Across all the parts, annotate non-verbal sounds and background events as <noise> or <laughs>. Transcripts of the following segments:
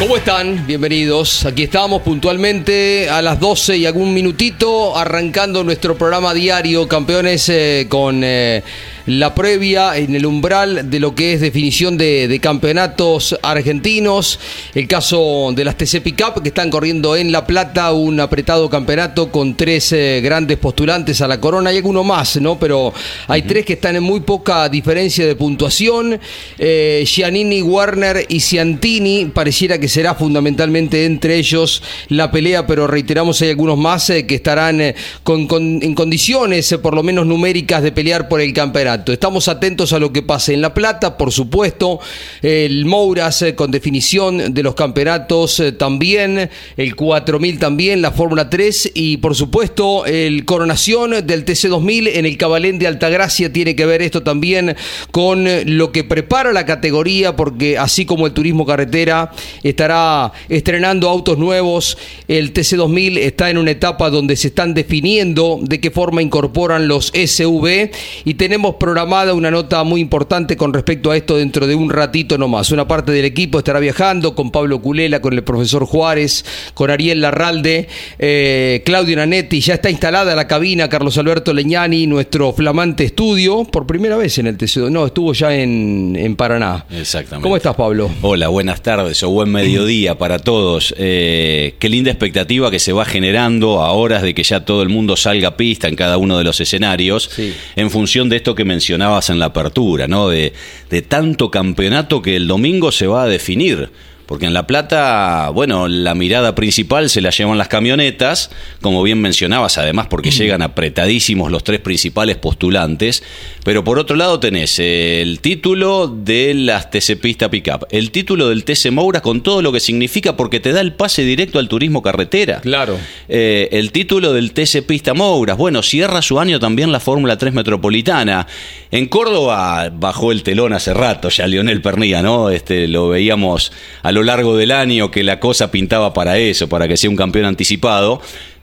¿Cómo están? Bienvenidos. Aquí estamos puntualmente a las 12 y algún minutito arrancando nuestro programa diario Campeones eh, con eh, la previa en el umbral de lo que es definición de, campeonatos argentinos. El caso de las TC Pickup que están corriendo en La Plata, un apretado campeonato con tres eh, grandes postulantes a la corona. Hay alguno más, ¿no? Pero hay tres que están en muy poca diferencia de puntuación. Giannini, Warner y Ciantini. Pareciera que será fundamentalmente entre ellos la pelea, pero reiteramos, hay algunos más eh, que estarán en condiciones, por lo menos numéricas, de pelear por el campeonato. Estamos atentos a lo que pase en La Plata, por supuesto. El Mouras eh, con definición de los campeonatos eh, también. El 4000 también, la Fórmula 3 y por supuesto el Coronación del TC2000 en el Cabalén de Altagracia. Tiene que ver esto también con lo que prepara la categoría porque así como el turismo carretera estará estrenando autos nuevos, el TC2000 está en una etapa donde se están definiendo de qué forma incorporan los SV y tenemos programada una nota muy importante con respecto a esto dentro de un ratito nomás. Una parte del equipo estará viajando con Pablo Culela, con el profesor Juárez, con Ariel Larralde, eh, Claudio Nanetti. Ya está instalada la cabina, Carlos Alberto Leñani, nuestro flamante estudio, por primera vez en el TCO. No, estuvo ya en, Paraná. Exactamente. ¿Cómo estás, Pablo? Hola, buenas tardes o buen mediodía para todos. Eh, qué linda expectativa que se va generando a horas de que ya todo el mundo salga a pista en cada uno de los escenarios, en función de esto que mencionabas en la apertura, ¿no? De, de tanto campeonato que el domingo se va a definir. Porque en La Plata, bueno, la mirada principal se la llevan las camionetas, como bien mencionabas, además porque llegan apretadísimos los tres principales postulantes. Pero por otro lado tenés el título de las TC Pista Pickup, el título del TC Moura con todo lo que significa porque te da el pase directo al turismo carretera. Claro. Eh, el título del TC Pista Mouras. Bueno, cierra su año también la Fórmula 3 Metropolitana. En Córdoba bajó el telón hace rato ya Lionel Pernilla, ¿no? Este, lo veíamos a lo largo del año que la cosa pintaba para eso, para que sea un campeón anticipado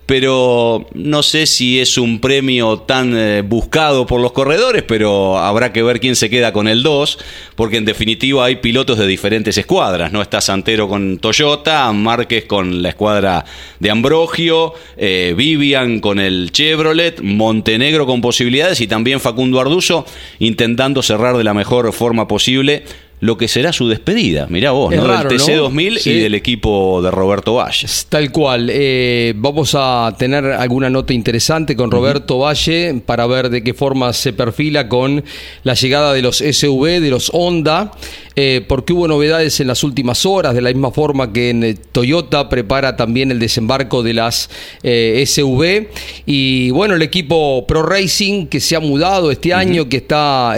pero no sé si es un premio tan eh, buscado por los corredores, pero habrá que ver quién se queda con el 2, porque en definitiva hay pilotos de diferentes escuadras, ¿no? Está Santero con Toyota, Márquez con la escuadra de Ambrogio, eh, Vivian con el Chevrolet, Montenegro con posibilidades y también Facundo Arduzo intentando cerrar de la mejor forma posible lo que será su despedida. Mirá vos, ¿no? del TC2000 y del equipo de Roberto Valle. Tal cual. Eh, vamos a tener alguna nota interesante con Roberto Valle para ver de qué forma se perfila con la llegada de los SV, de los Honda, eh, porque hubo novedades en las últimas horas, de la misma forma que en eh, Toyota prepara también el desembarco de las SV. Y bueno, el equipo Pro Racing que se ha mudado este año, que está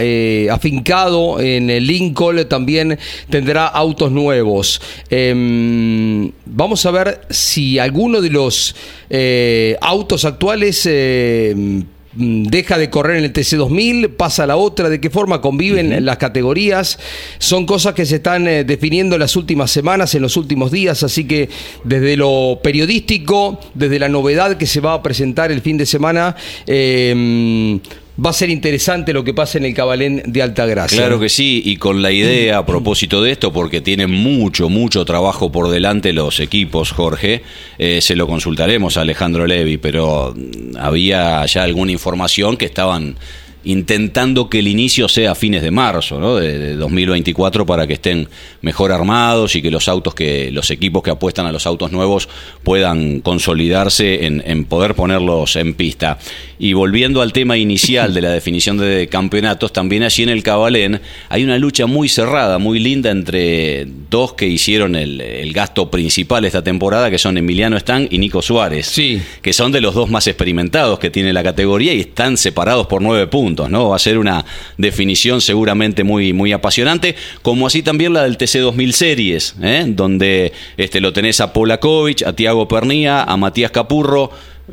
afincado en el Lincoln también tendrá autos nuevos. Em, vamos a ver si alguno de los eh, autos actuales em, deja de correr en el TC2000, pasa a la otra, de qué forma conviven las categorías. Son cosas que se están eh, definiendo en las últimas semanas, en los últimos días, así que desde lo periodístico, desde la novedad que se va a presentar el fin de semana, em, va a ser interesante lo que pasa en el Cabalén de Altagracia. Claro que sí, y con la idea a propósito de esto, porque tienen mucho, mucho trabajo por delante los equipos, Jorge, eh, se lo consultaremos a Alejandro Levi, pero había ya alguna información que estaban intentando que el inicio sea a fines de marzo ¿no? de, de 2024 para que estén mejor armados y que los autos que los equipos que apuestan a los autos nuevos puedan consolidarse en, en poder ponerlos en pista. Y volviendo al tema inicial de la definición de campeonatos, también allí en el Cabalén hay una lucha muy cerrada, muy linda entre dos que hicieron el, el gasto principal esta temporada, que son Emiliano Stang y Nico Suárez, Sí. que son de los dos más experimentados que tiene la categoría y están separados por nueve puntos, ¿no? Va a ser una definición seguramente muy, muy apasionante, como así también la del TC 2000 Series, ¿eh? donde este, lo tenés a Polakovic, a Tiago Pernía, a Matías Capurro,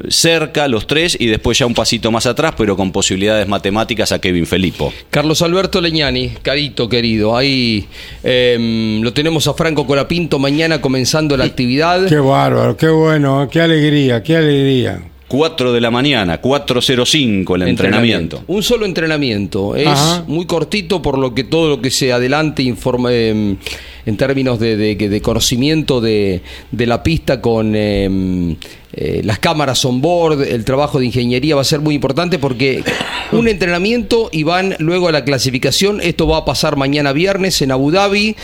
cerca los tres y después ya un pasito más atrás, pero con posibilidades matemáticas a Kevin Felipo. Carlos Alberto Leñani, carito querido, ahí em, lo tenemos a Franco Colapinto mañana comenzando la actividad. Qué bárbaro, qué bueno, qué alegría, qué alegría. 4 de la mañana, 4.05 el entrenamiento. Un solo entrenamiento. Es Ajá. muy cortito por lo que todo lo que se adelante informa, em, en términos de, de- de conocimiento de, de la pista con em, eh, las cámaras on board, el trabajo de ingeniería va a ser muy importante porque un entrenamiento y van luego a la clasificación. Esto va a pasar mañana viernes en Abu Dhabi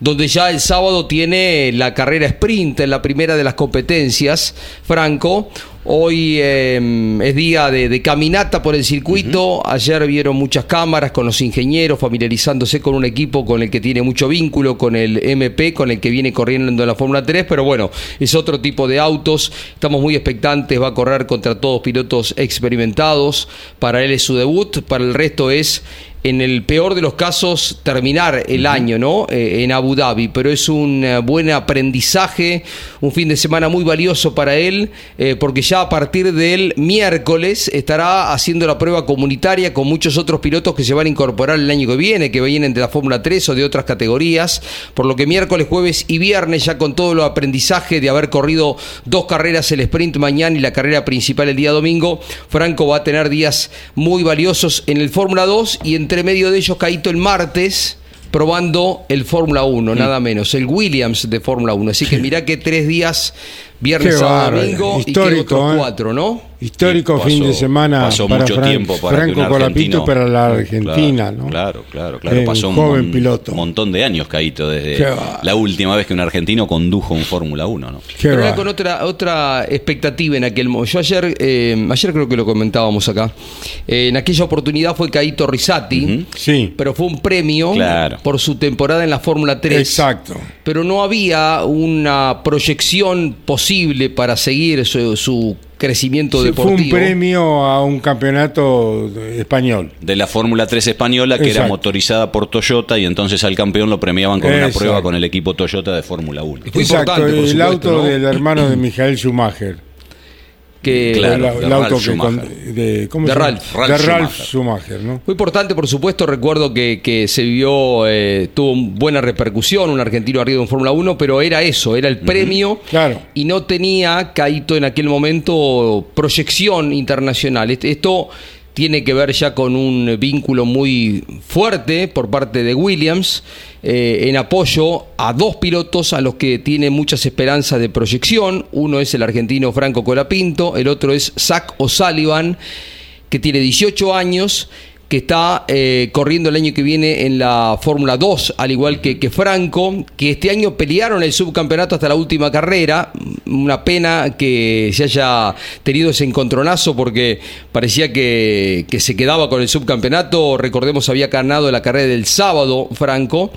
donde ya el sábado tiene la carrera sprint en la primera de las competencias, Franco. Hoy eh, es día de, de caminata por el circuito. Ayer vieron muchas cámaras con los ingenieros, familiarizándose con un equipo con el que tiene mucho vínculo, con el MP, con el que viene corriendo en la Fórmula 3. Pero bueno, es otro tipo de autos. Estamos muy expectantes. Va a correr contra todos pilotos experimentados. Para él es su debut, para el resto es en el peor de los casos terminar el año, ¿no? Eh, en Abu Dhabi, pero es un eh, buen aprendizaje, un fin de semana muy valioso para él, eh, porque ya a partir del miércoles estará haciendo la prueba comunitaria con muchos otros pilotos que se van a incorporar el año que viene, que vienen de la Fórmula 3 o de otras categorías, por lo que miércoles, jueves y viernes ya con todo lo aprendizaje de haber corrido dos carreras, el sprint mañana y la carrera principal el día domingo, Franco va a tener días muy valiosos en el Fórmula 2 y entre medio de ellos Caíto el martes probando el Fórmula 1, nada menos, el Williams de Fórmula 1. Así que mirá que tres días, viernes, bárbaro. domingo, y que otros ¿eh? cuatro, ¿no? Histórico pasó- fin de semana pasó para mucho Fran- tiempo para Franco Colapinto para la Argentina, claro, ¿no? Claro, claro, claro. Eh, Pasó un joven mon- piloto. montón de años, Caíto, desde Qué la última vez que un argentino condujo un Fórmula 1, ¿no? Qué Pero era con otra, otra expectativa en aquel momento. Yo ayer, eh, ayer creo que lo comentábamos acá. Eh, en aquella oportunidad fue Caíto Risati, Sí, pero fue un premio Claro. por su temporada en la Fórmula 3. exacto. pero no había una proyección posible para seguir su, su crecimiento Sí, fue deportivo. un premio a un campeonato español. De la Fórmula 3 española, que era motorizada por Toyota, y entonces al campeón lo premiaban con una prueba con el equipo Toyota de Fórmula 1. Fue Exacto, el supuesto, auto ¿no? del hermano de Michael Schumacher. Que Claro, el, de auto que con- de. Ralf. Ralf de Ralf Schumacher. Schumacher, ¿no? Fue importante, por supuesto, recuerdo que, que se vivió, eh, tuvo buena repercusión, un argentino arriba en Fórmula 1, pero era eso, era el premio Claro. y no tenía, Caíto, en aquel momento proyección internacional. Est- Esto tiene que ver ya con un vínculo muy fuerte por parte de Williams eh, en apoyo a dos pilotos a los que tiene muchas esperanzas de proyección. Uno es el argentino Franco Colapinto, el otro es Zach O'Sullivan, que tiene 18 años que está eh, corriendo el año que viene en la Fórmula 2, al igual que, que Franco, que este año pelearon el subcampeonato hasta la última carrera. Una pena que se haya tenido ese encontronazo porque parecía que, que se quedaba con el subcampeonato. Recordemos, había ganado la carrera del sábado, Franco.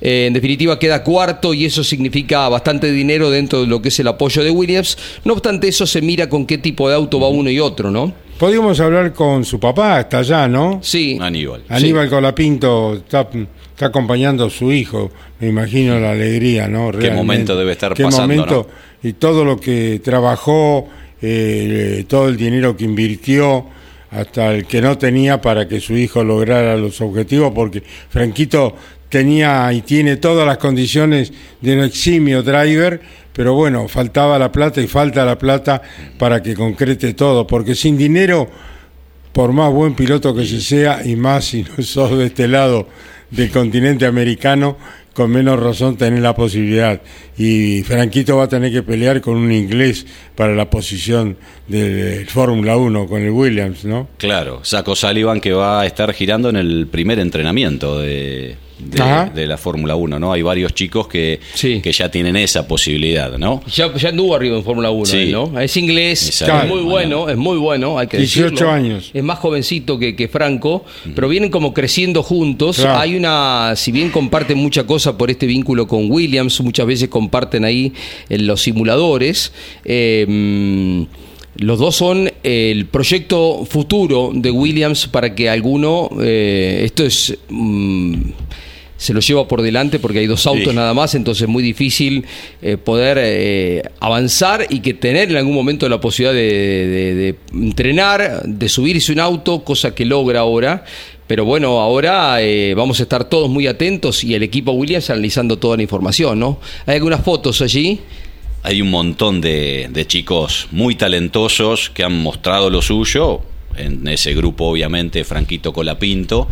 Eh, en definitiva queda cuarto y eso significa bastante dinero dentro de lo que es el apoyo de Williams. No obstante eso se mira con qué tipo de auto va uno y otro, ¿no? Podíamos hablar con su papá, está allá, ¿no? Sí. Aníbal. Aníbal Colapinto está, está acompañando a su hijo, me imagino la alegría, ¿no? Qué momento debe estar Qué pasando, momento, Y todo lo que trabajó, eh, todo el dinero que invirtió, hasta el que no tenía para que su hijo lograra los objetivos, porque Franquito tenía y tiene todas las condiciones de un eximio driver, pero bueno, faltaba la plata y falta la plata para que concrete todo, porque sin dinero por más buen piloto que se sea, y más si no <laughs> sos de este lado del continente americano, con menos razón tenés la posibilidad. Y Franquito va a tener que pelear con un inglés para la posición del Fórmula 1 con el Williams, ¿no? Claro, Saco Sullivan que va a estar girando en el primer entrenamiento de, de, de la Fórmula 1, ¿no? Hay varios chicos que, Sí. que ya tienen esa posibilidad, ¿no? Ya, ya anduvo arriba en Fórmula 1, Sí. él, ¿no? Es inglés, Exacto. es muy bueno, es muy bueno, hay que 18 decirlo. años. Es más jovencito que, que Franco, pero vienen como creciendo juntos. Claro. Hay una, si bien comparten mucha cosa por este vínculo con Williams, muchas veces comparten ahí en los simuladores. eh, mm, los dos son el proyecto futuro de Williams para que alguno, eh, esto es... mm, se lo lleva por delante porque hay dos autos Sí. nada más, entonces es muy difícil eh, poder eh, avanzar y que tener en algún momento la posibilidad de, de- de entrenar, de subirse un auto, cosa que logra ahora. Pero bueno, ahora eh, vamos a estar todos muy atentos y el equipo Williams analizando toda la información, ¿no? Hay algunas fotos allí. Hay un montón de, de chicos muy talentosos que han mostrado lo suyo. En ese grupo, obviamente, Franquito Colapinto.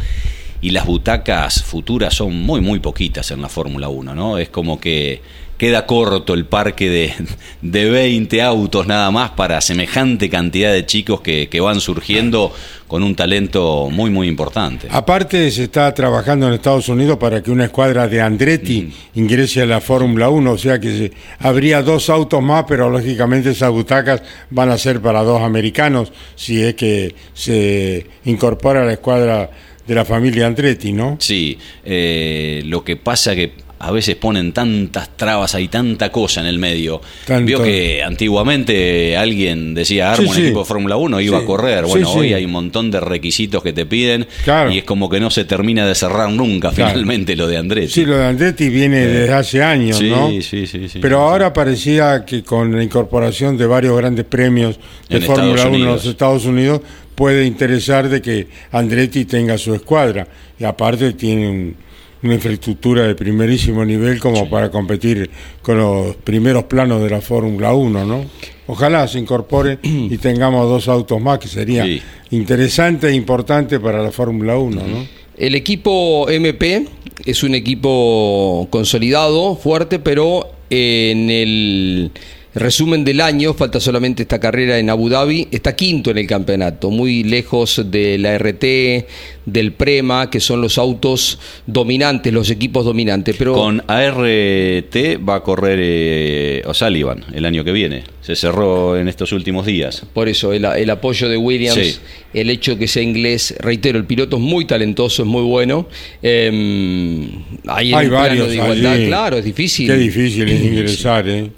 Y las butacas futuras son muy, muy poquitas en la Fórmula 1, ¿no? Es como que queda corto el parque de, de 20 autos nada más para semejante cantidad de chicos que, que van surgiendo con un talento muy, muy importante. Aparte se está trabajando en Estados Unidos para que una escuadra de Andretti ingrese a la Fórmula 1, o sea que habría dos autos más, pero lógicamente esas butacas van a ser para dos americanos si es que se incorpora la escuadra de la familia Andretti, ¿no? Sí, eh, lo que pasa que a veces ponen tantas trabas, hay tanta cosa en el medio. Tanto. Vio que antiguamente alguien decía, arma Sí, un sí. equipo de Fórmula 1, iba Sí. a correr. Bueno, hoy hay un montón de requisitos que te piden Claro. y es como que no se termina de cerrar nunca Claro. finalmente lo de Andretti. Sí, lo de Andretti viene desde hace años, ¿no? sí, sí, sí. Pero ahora parecía que con la incorporación de varios grandes premios de Fórmula Estados 1 en los. Estados Unidos puede interesar de que Andretti tenga su escuadra y aparte tiene un- una infraestructura de primerísimo nivel como para competir con los primeros planos de la Fórmula 1, ¿no? Ojalá se incorpore y <clears throat> tengamos dos autos más que sería Sí. interesante e importante para la Fórmula 1, ¿no? El equipo MP es un equipo consolidado, fuerte, pero en el resumen del año, falta solamente esta carrera en Abu Dhabi, está quinto en el campeonato, muy lejos de la RT, del Prema, que son los autos dominantes, los equipos dominantes. Pero Con ART va a correr eh, O'Sullivan el año que viene. Se cerró en estos últimos días. Por eso, el, el apoyo de Williams, Sí. el hecho de que sea inglés, reitero, el piloto es muy talentoso, es muy bueno. Eh, Hay el plano varios de igualdad, allí. claro, es difícil. Qué difícil es ingresar, ¿eh?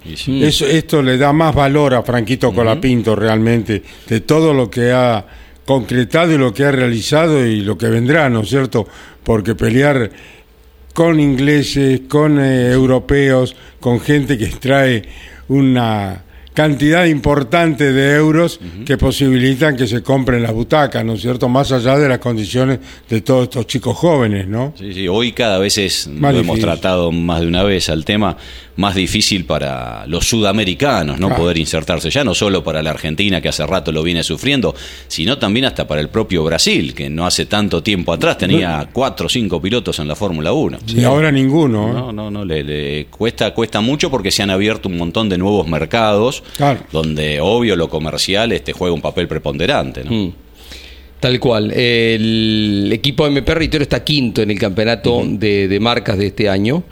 Eso- esto le da más valor a Franquito Colapinto realmente, de todo lo que ha concretado y lo que ha realizado y lo que vendrá, ¿no es cierto? Porque pelear con ingleses, con eh, europeos, con gente que trae una cantidad importante de euros que posibilitan que se compren las butacas, ¿no es cierto? Más allá de las condiciones de todos estos chicos jóvenes, ¿no? Sí, sí, hoy cada vez es, lo hemos tratado más de una vez al tema, más difícil para los sudamericanos no Claro. poder insertarse, ya no solo para la Argentina que hace rato lo viene sufriendo, sino también hasta para el propio Brasil, que no hace tanto tiempo atrás tenía cuatro o cinco pilotos en la Fórmula 1. Y ahora ninguno, ¿eh? No, no, no, le, le cuesta, cuesta mucho porque se han abierto un montón de nuevos mercados Claro. donde obvio lo comercial este juega un papel preponderante, ¿no? Mm. Tal cual. El equipo MP Reitero está quinto en el campeonato de, de marcas de este año.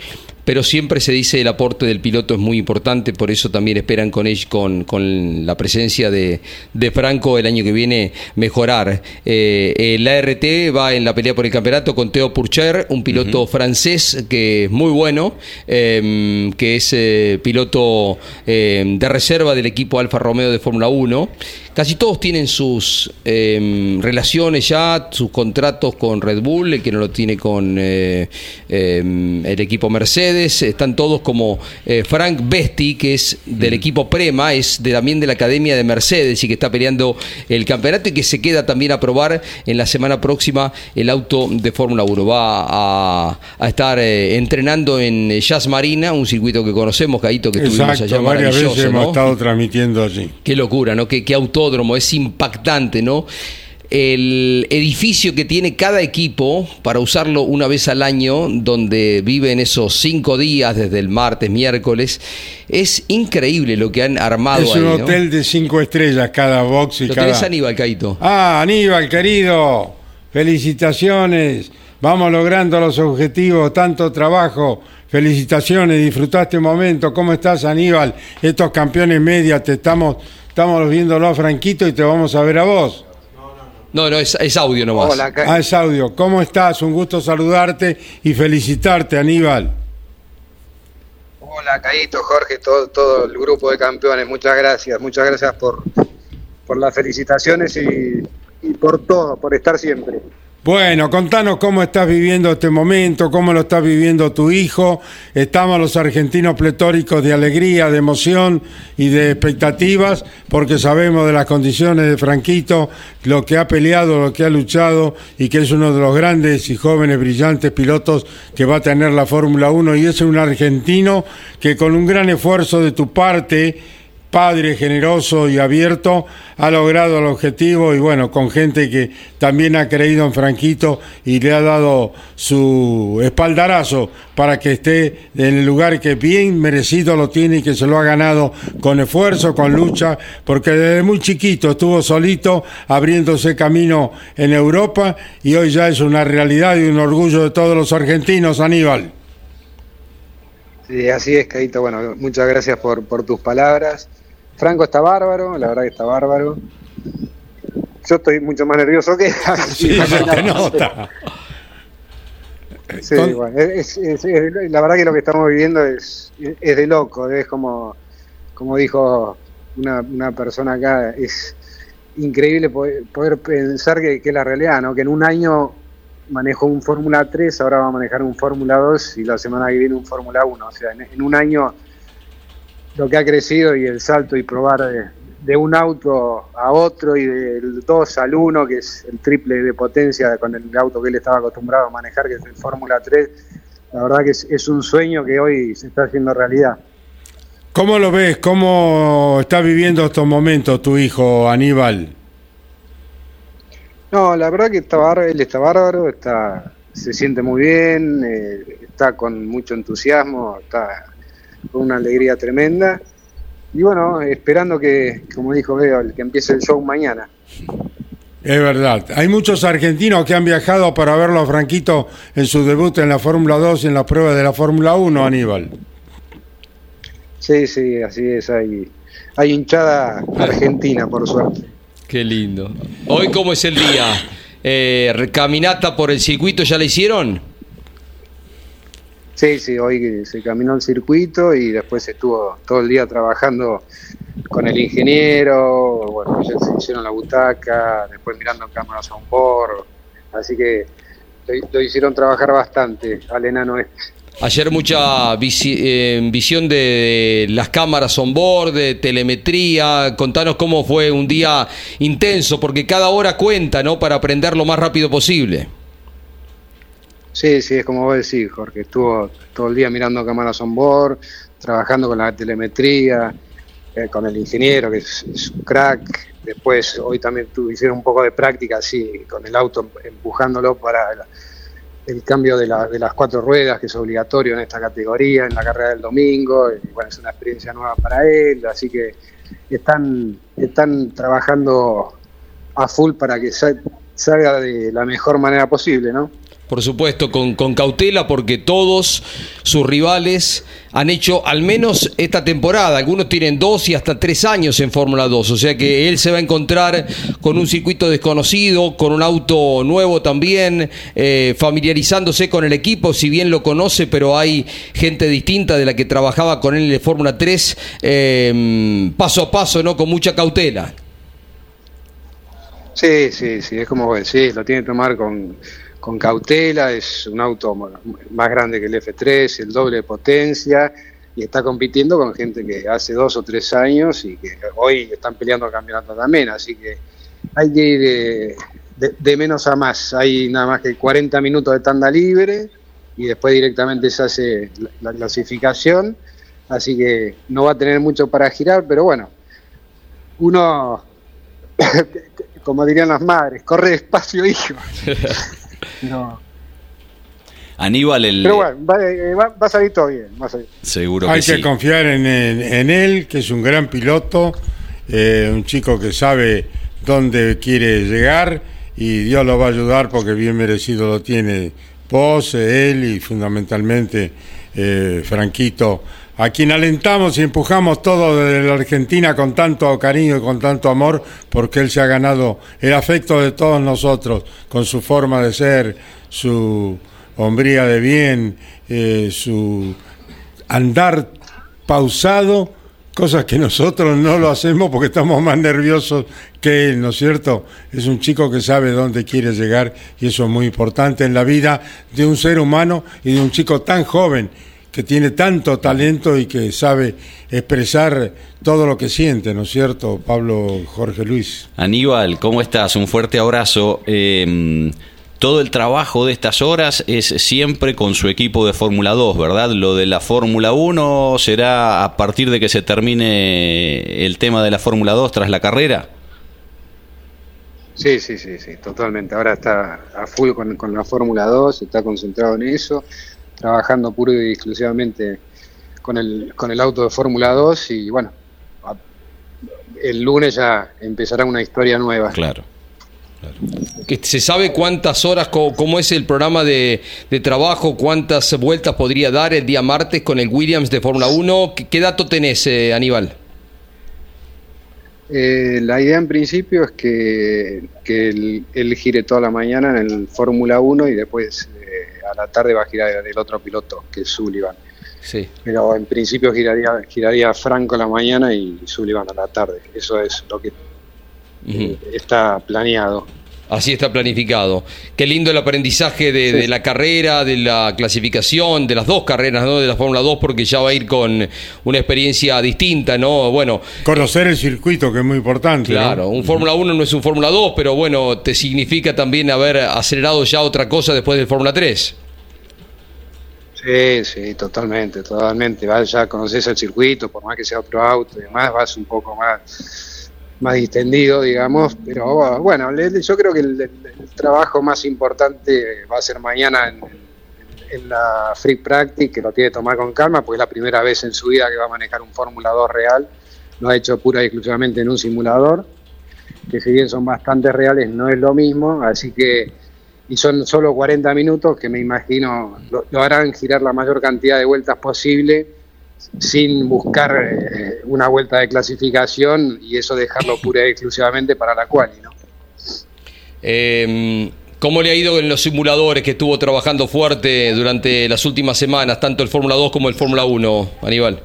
Pero siempre se dice el aporte del piloto es muy importante, por eso también esperan con él, con, con la presencia de, de Franco el año que viene mejorar. Eh, el ART va en la pelea por el campeonato con Theo Purcher, un piloto francés que es muy bueno, eh, que es eh, piloto eh, de reserva del equipo Alfa Romeo de Fórmula 1. Casi todos tienen sus eh, relaciones ya, sus contratos con Red Bull, el que no lo tiene con eh, eh, el equipo Mercedes. Están todos como eh, Frank Besti, que es del equipo Prema, es de, también de la Academia de Mercedes y que está peleando el campeonato y que se queda también a probar en la semana próxima el auto de Fórmula 1. Va a, a estar eh, entrenando en Jazz Marina, un circuito que conocemos, Caíto, que estuvimos allá Exacto, varias veces ¿no? hemos estado transmitiendo allí. Qué locura, ¿no? Qué, qué autódromo, es impactante, ¿no? el edificio que tiene cada equipo para usarlo una vez al año, donde viven esos cinco días desde el martes, miércoles, es increíble lo que han armado Es un hotel de cinco estrellas cada box y lo cada... tenés Aníbal Caito. Ah, Aníbal, querido, felicitaciones. Vamos logrando los objetivos, tanto trabajo. Felicitaciones, disfrutaste un momento. ¿Cómo estás, Aníbal? Estos campeones media, te estamos, estamos viéndolo a Franquito y te vamos a ver a vos. No, no, es, es audio nomás. Hola, Ah, es audio. ¿Cómo estás? Un gusto saludarte y felicitarte, Aníbal. Hola, Caíto, Jorge, todo, todo el grupo de campeones. Muchas gracias, muchas gracias por, por las felicitaciones y, y por todo, por estar siempre. Bueno, contanos cómo estás viviendo este momento, cómo lo está viviendo tu hijo. Estamos los argentinos pletóricos de alegría, de emoción y de expectativas, porque sabemos de las condiciones de Franquito, lo que ha peleado, lo que ha luchado y que es uno de los grandes y jóvenes brillantes pilotos que va a tener la Fórmula 1 y es un argentino que con un gran esfuerzo de tu parte padre generoso y abierto, ha logrado el objetivo y bueno, con gente que también ha creído en Franquito y le ha dado su espaldarazo para que esté en el lugar que bien merecido lo tiene y que se lo ha ganado con esfuerzo, con lucha, porque desde muy chiquito estuvo solito abriéndose camino en Europa y hoy ya es una realidad y un orgullo de todos los argentinos, Aníbal. Sí, así es, Caíto. Bueno, muchas gracias por tus palabras. Franco está bárbaro, la verdad que está bárbaro. Yo estoy mucho más nervioso que. <laughs> Sí, se te nota. Sí, Con- bueno, es- es- es- la verdad que lo que estamos viviendo es, es de loco, es como, como dijo una, una persona acá, es increíble poder, poder pensar que, que es la realidad, ¿no? que en un año manejó un Fórmula 3, ahora va a manejar un Fórmula 2 y la semana que viene un Fórmula 1, o sea, en, en un año lo que ha crecido y el salto y probar de, de un auto a otro y del 2 al 1, que es el triple de potencia con el auto que él estaba acostumbrado a manejar, que es el Fórmula 3, la verdad que es, es un sueño que hoy se está haciendo realidad. ¿Cómo lo ves? ¿Cómo está viviendo estos momentos tu hijo Aníbal? No, la verdad que está bárbaro, él está bárbaro, está, se siente muy bien, eh, está con mucho entusiasmo, está con una alegría tremenda. Y bueno, esperando que, como dijo Veo, que empiece el show mañana. Es verdad. Hay muchos argentinos que han viajado para verlo a Franquito en su debut en la Fórmula 2 y en las pruebas de la Fórmula 1, Aníbal. Sí, sí, así es, hay, hay hinchada argentina, por suerte. Qué lindo. Hoy, ¿cómo es el día? Eh, ¿Caminata por el circuito ya la hicieron? Sí, sí, hoy se caminó el circuito y después estuvo todo el día trabajando con el ingeniero, bueno, ya se hicieron la butaca, después mirando cámaras on board, así que lo, lo hicieron trabajar bastante al enano este. Ayer mucha visi- eh, visión de las cámaras on board, de telemetría. Contanos cómo fue un día intenso, porque cada hora cuenta, ¿no? Para aprender lo más rápido posible. Sí, sí, es como vos decís, Jorge, estuvo todo el día mirando cámaras on board, trabajando con la telemetría, eh, con el ingeniero, que es, un crack. Después, hoy también tu- hicieron un poco de práctica, así, con el auto empujándolo para el, cambio de, la- de las cuatro ruedas, que es obligatorio en esta categoría, en la carrera del domingo. Y bueno, es una experiencia nueva para él, así que están, están trabajando a full para que sa- salga de la mejor manera posible, ¿no? Por supuesto, con, cautela, porque todos sus rivales han hecho al menos esta temporada. Algunos tienen dos y hasta tres años en Fórmula 2. O sea que él se va a encontrar con un circuito desconocido, con un auto nuevo también, eh, familiarizándose con el equipo, si bien lo conoce, pero hay gente distinta de la que trabajaba con él en Fórmula 3, eh, paso a paso, ¿no? Con mucha cautela. Sí, sí, sí, es como vos decís, lo tiene que tomar con, con cautela, es un auto más grande que el F3, el doble de potencia, y está compitiendo con gente que hace dos o tres años y que hoy están peleando el campeonato también, así que hay que ir de, de- de menos a más, hay nada más que 40 minutos de tanda libre y después directamente se hace la clasificación, así que no va a tener mucho para girar, pero bueno, uno <coughs> como dirían las madres, corre despacio, hijo. <laughs> Aníbal, el... Pero bueno, eh, va, a salir todo bien. Seguro Hay que, que confiar en, él, que es un gran piloto, eh, un chico que sabe dónde quiere llegar y Dios lo va a ayudar porque bien merecido lo tiene vos, él y fundamentalmente eh, Franquito, a quien alentamos y empujamos todo desde la Argentina con tanto cariño y con tanto amor, porque él se ha ganado el afecto de todos nosotros, con su forma de ser, su hombría de bien, eh, su andar pausado cosas que nosotros no lo hacemos porque estamos más nerviosos que él, ¿no es cierto? Es un chico que sabe dónde quiere llegar y eso es muy importante en la vida de un ser humano y de un chico tan joven que tiene tanto talento y que sabe expresar todo lo que siente, ¿no es cierto, Pablo Jorge Luis? Aníbal, ¿cómo estás? Un fuerte abrazo. Eh, todo el trabajo de estas horas es siempre con su equipo de Fórmula 2, ¿verdad? Lo de la Fórmula 1 será a partir de que se termine el tema de la Fórmula 2 tras la carrera. Sí, sí, sí, sí, totalmente. Ahora está a full con, con la Fórmula 2, está concentrado en eso, trabajando puro y exclusivamente con el, con el auto de Fórmula 2 y bueno, el lunes ya empezará una historia nueva. Claro. ¿Se sabe cuántas horas, cómo, es el programa de, trabajo, cuántas vueltas podría dar el día martes con el Williams de Fórmula 1? ¿Qué, dato tenés, eh, Aníbal? Eh, la idea en principio es que, él, gire toda la mañana en el Fórmula 1 y después eh, a la tarde va a girar el otro piloto, que es Sullivan. Sí. Pero en principio giraría, giraría Franco la mañana y Sullivan a la tarde. Eso es lo que está planeado. Así está planificado. Qué lindo el aprendizaje de, la carrera, de la clasificación, de las dos carreras, ¿no? De la Fórmula 2, porque ya va a ir con una experiencia distinta, ¿no? Bueno. Conocer el circuito, que es muy importante. Claro, un Fórmula 1 no es un Fórmula 2, pero bueno, te significa también haber acelerado ya otra cosa después del Fórmula 3. Sí, sí, totalmente, totalmente. Vas ya conoces el circuito, por más que sea otro auto y demás, vas un poco más más distendido, digamos, pero bueno, yo creo que el, trabajo más importante va a ser mañana en, la Free Practice, que lo tiene que tomar con calma, porque es la primera vez en su vida que va a manejar un Fórmula 2 real, lo ha hecho pura y exclusivamente en un simulador, que si bien son bastante reales, no es lo mismo, así que, y son solo 40 minutos, que me imagino lo harán girar la mayor cantidad de vueltas posible sin buscar eh, una vuelta de clasificación y eso dejarlo <laughs> pura y exclusivamente para la quali, ¿no? Em, ¿Cómo le ha ido en los simuladores que estuvo trabajando fuerte durante las últimas semanas, tanto el Fórmula 2 como el Fórmula 1, Aníbal?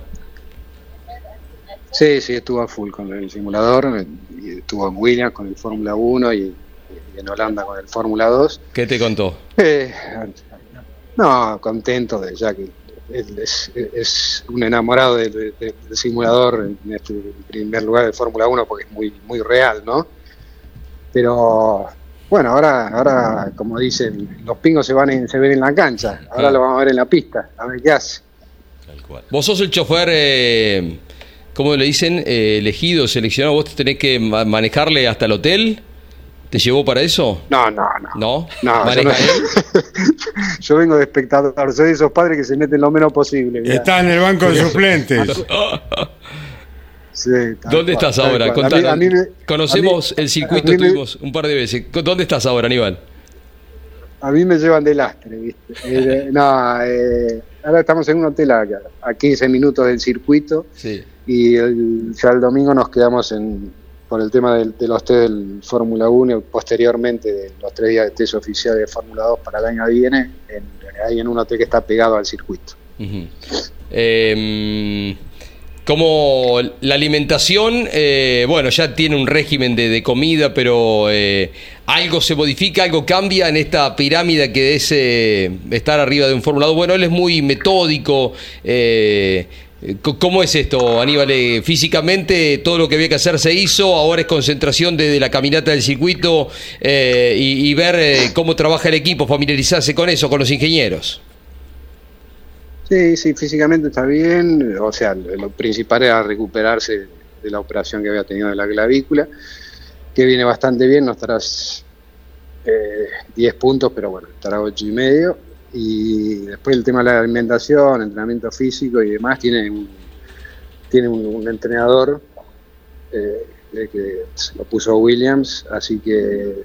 Sí, sí, estuvo a full con el simulador, estuvo en Williams con el Fórmula 1 y, en Holanda con el Fórmula 2. ¿Qué te contó? Eh, no, contento de ya que es, es, un enamorado del simulador, en, este, primer lugar de Fórmula 1, porque es muy, muy real, ¿no? Pero bueno, ahora, ahora como dicen, los pingos se van se ven en la cancha, ahora lo vamos a ver en la pista, a ver qué hace. Vos sos el chofer, eh, ¿cómo le dicen? Eh, elegido, seleccionado, vos tenés que manejarle hasta el hotel. ¿Te llevó para eso? No, no, no. ¿No? no, yo, <laughs> yo, vengo de espectador, soy de esos padres que se meten lo menos posible. Está en el banco de suplentes. <laughs> sí, ¿Dónde estás ahora? Conocemos el circuito, tuvimos un par de veces. ¿Dónde estás ahora, Aníbal? A mí me llevan de lastre, ¿viste? <laughs> Eh, no, eh, ahora estamos en un hotel a, a 15 minutos del circuito. Sí. Y ya el domingo nos quedamos en, por el tema de, los test del Fórmula 1 y posteriormente de los tres días de test oficial de Fórmula 2 para el año que viene, en, ahí en un hotel que está pegado al circuito. Em, como la alimentación, eh, bueno, ya tiene un régimen de, comida, pero eh, algo se modifica, algo cambia en esta pirámide que es eh, estar arriba de un Fórmula 2. Bueno, él es muy metódico. Eh, ¿Cómo es esto, Aníbal? Eh, físicamente todo lo que había que hacer se hizo, ahora es concentración de, la caminata del circuito eh, y, ver cómo trabaja el equipo, familiarizarse con eso, con los ingenieros. Sí, sí, físicamente está bien, o sea, lo principal era recuperarse de la operación que había tenido de la clavícula que viene bastante bien, no estarás 10 puntos, pero bueno, estará 8 y medio. Y después el tema de la alimentación, entrenamiento físico y demás, tiene un, tiene un, entrenador eh, que lo puso Williams, así que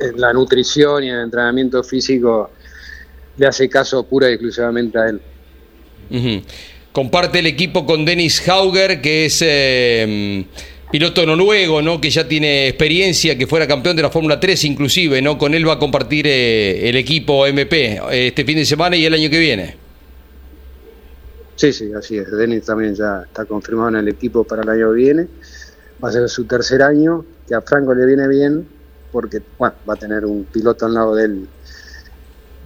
en la nutrición y el entrenamiento físico le hace caso pura y exclusivamente a él. Comparte el equipo con Dennis Hauger, que es eh, piloto noruego, ¿no? que ya tiene experiencia, que fuera campeón de la Fórmula 3 inclusive, ¿no? Con él va a compartir eh, el equipo MP este fin de semana y el año que viene. Sí, sí, así es. Denis también ya está confirmado en el equipo para el año que viene. Va a ser su tercer año, que a Franco le viene bien, porque bueno, va a tener un piloto al lado de él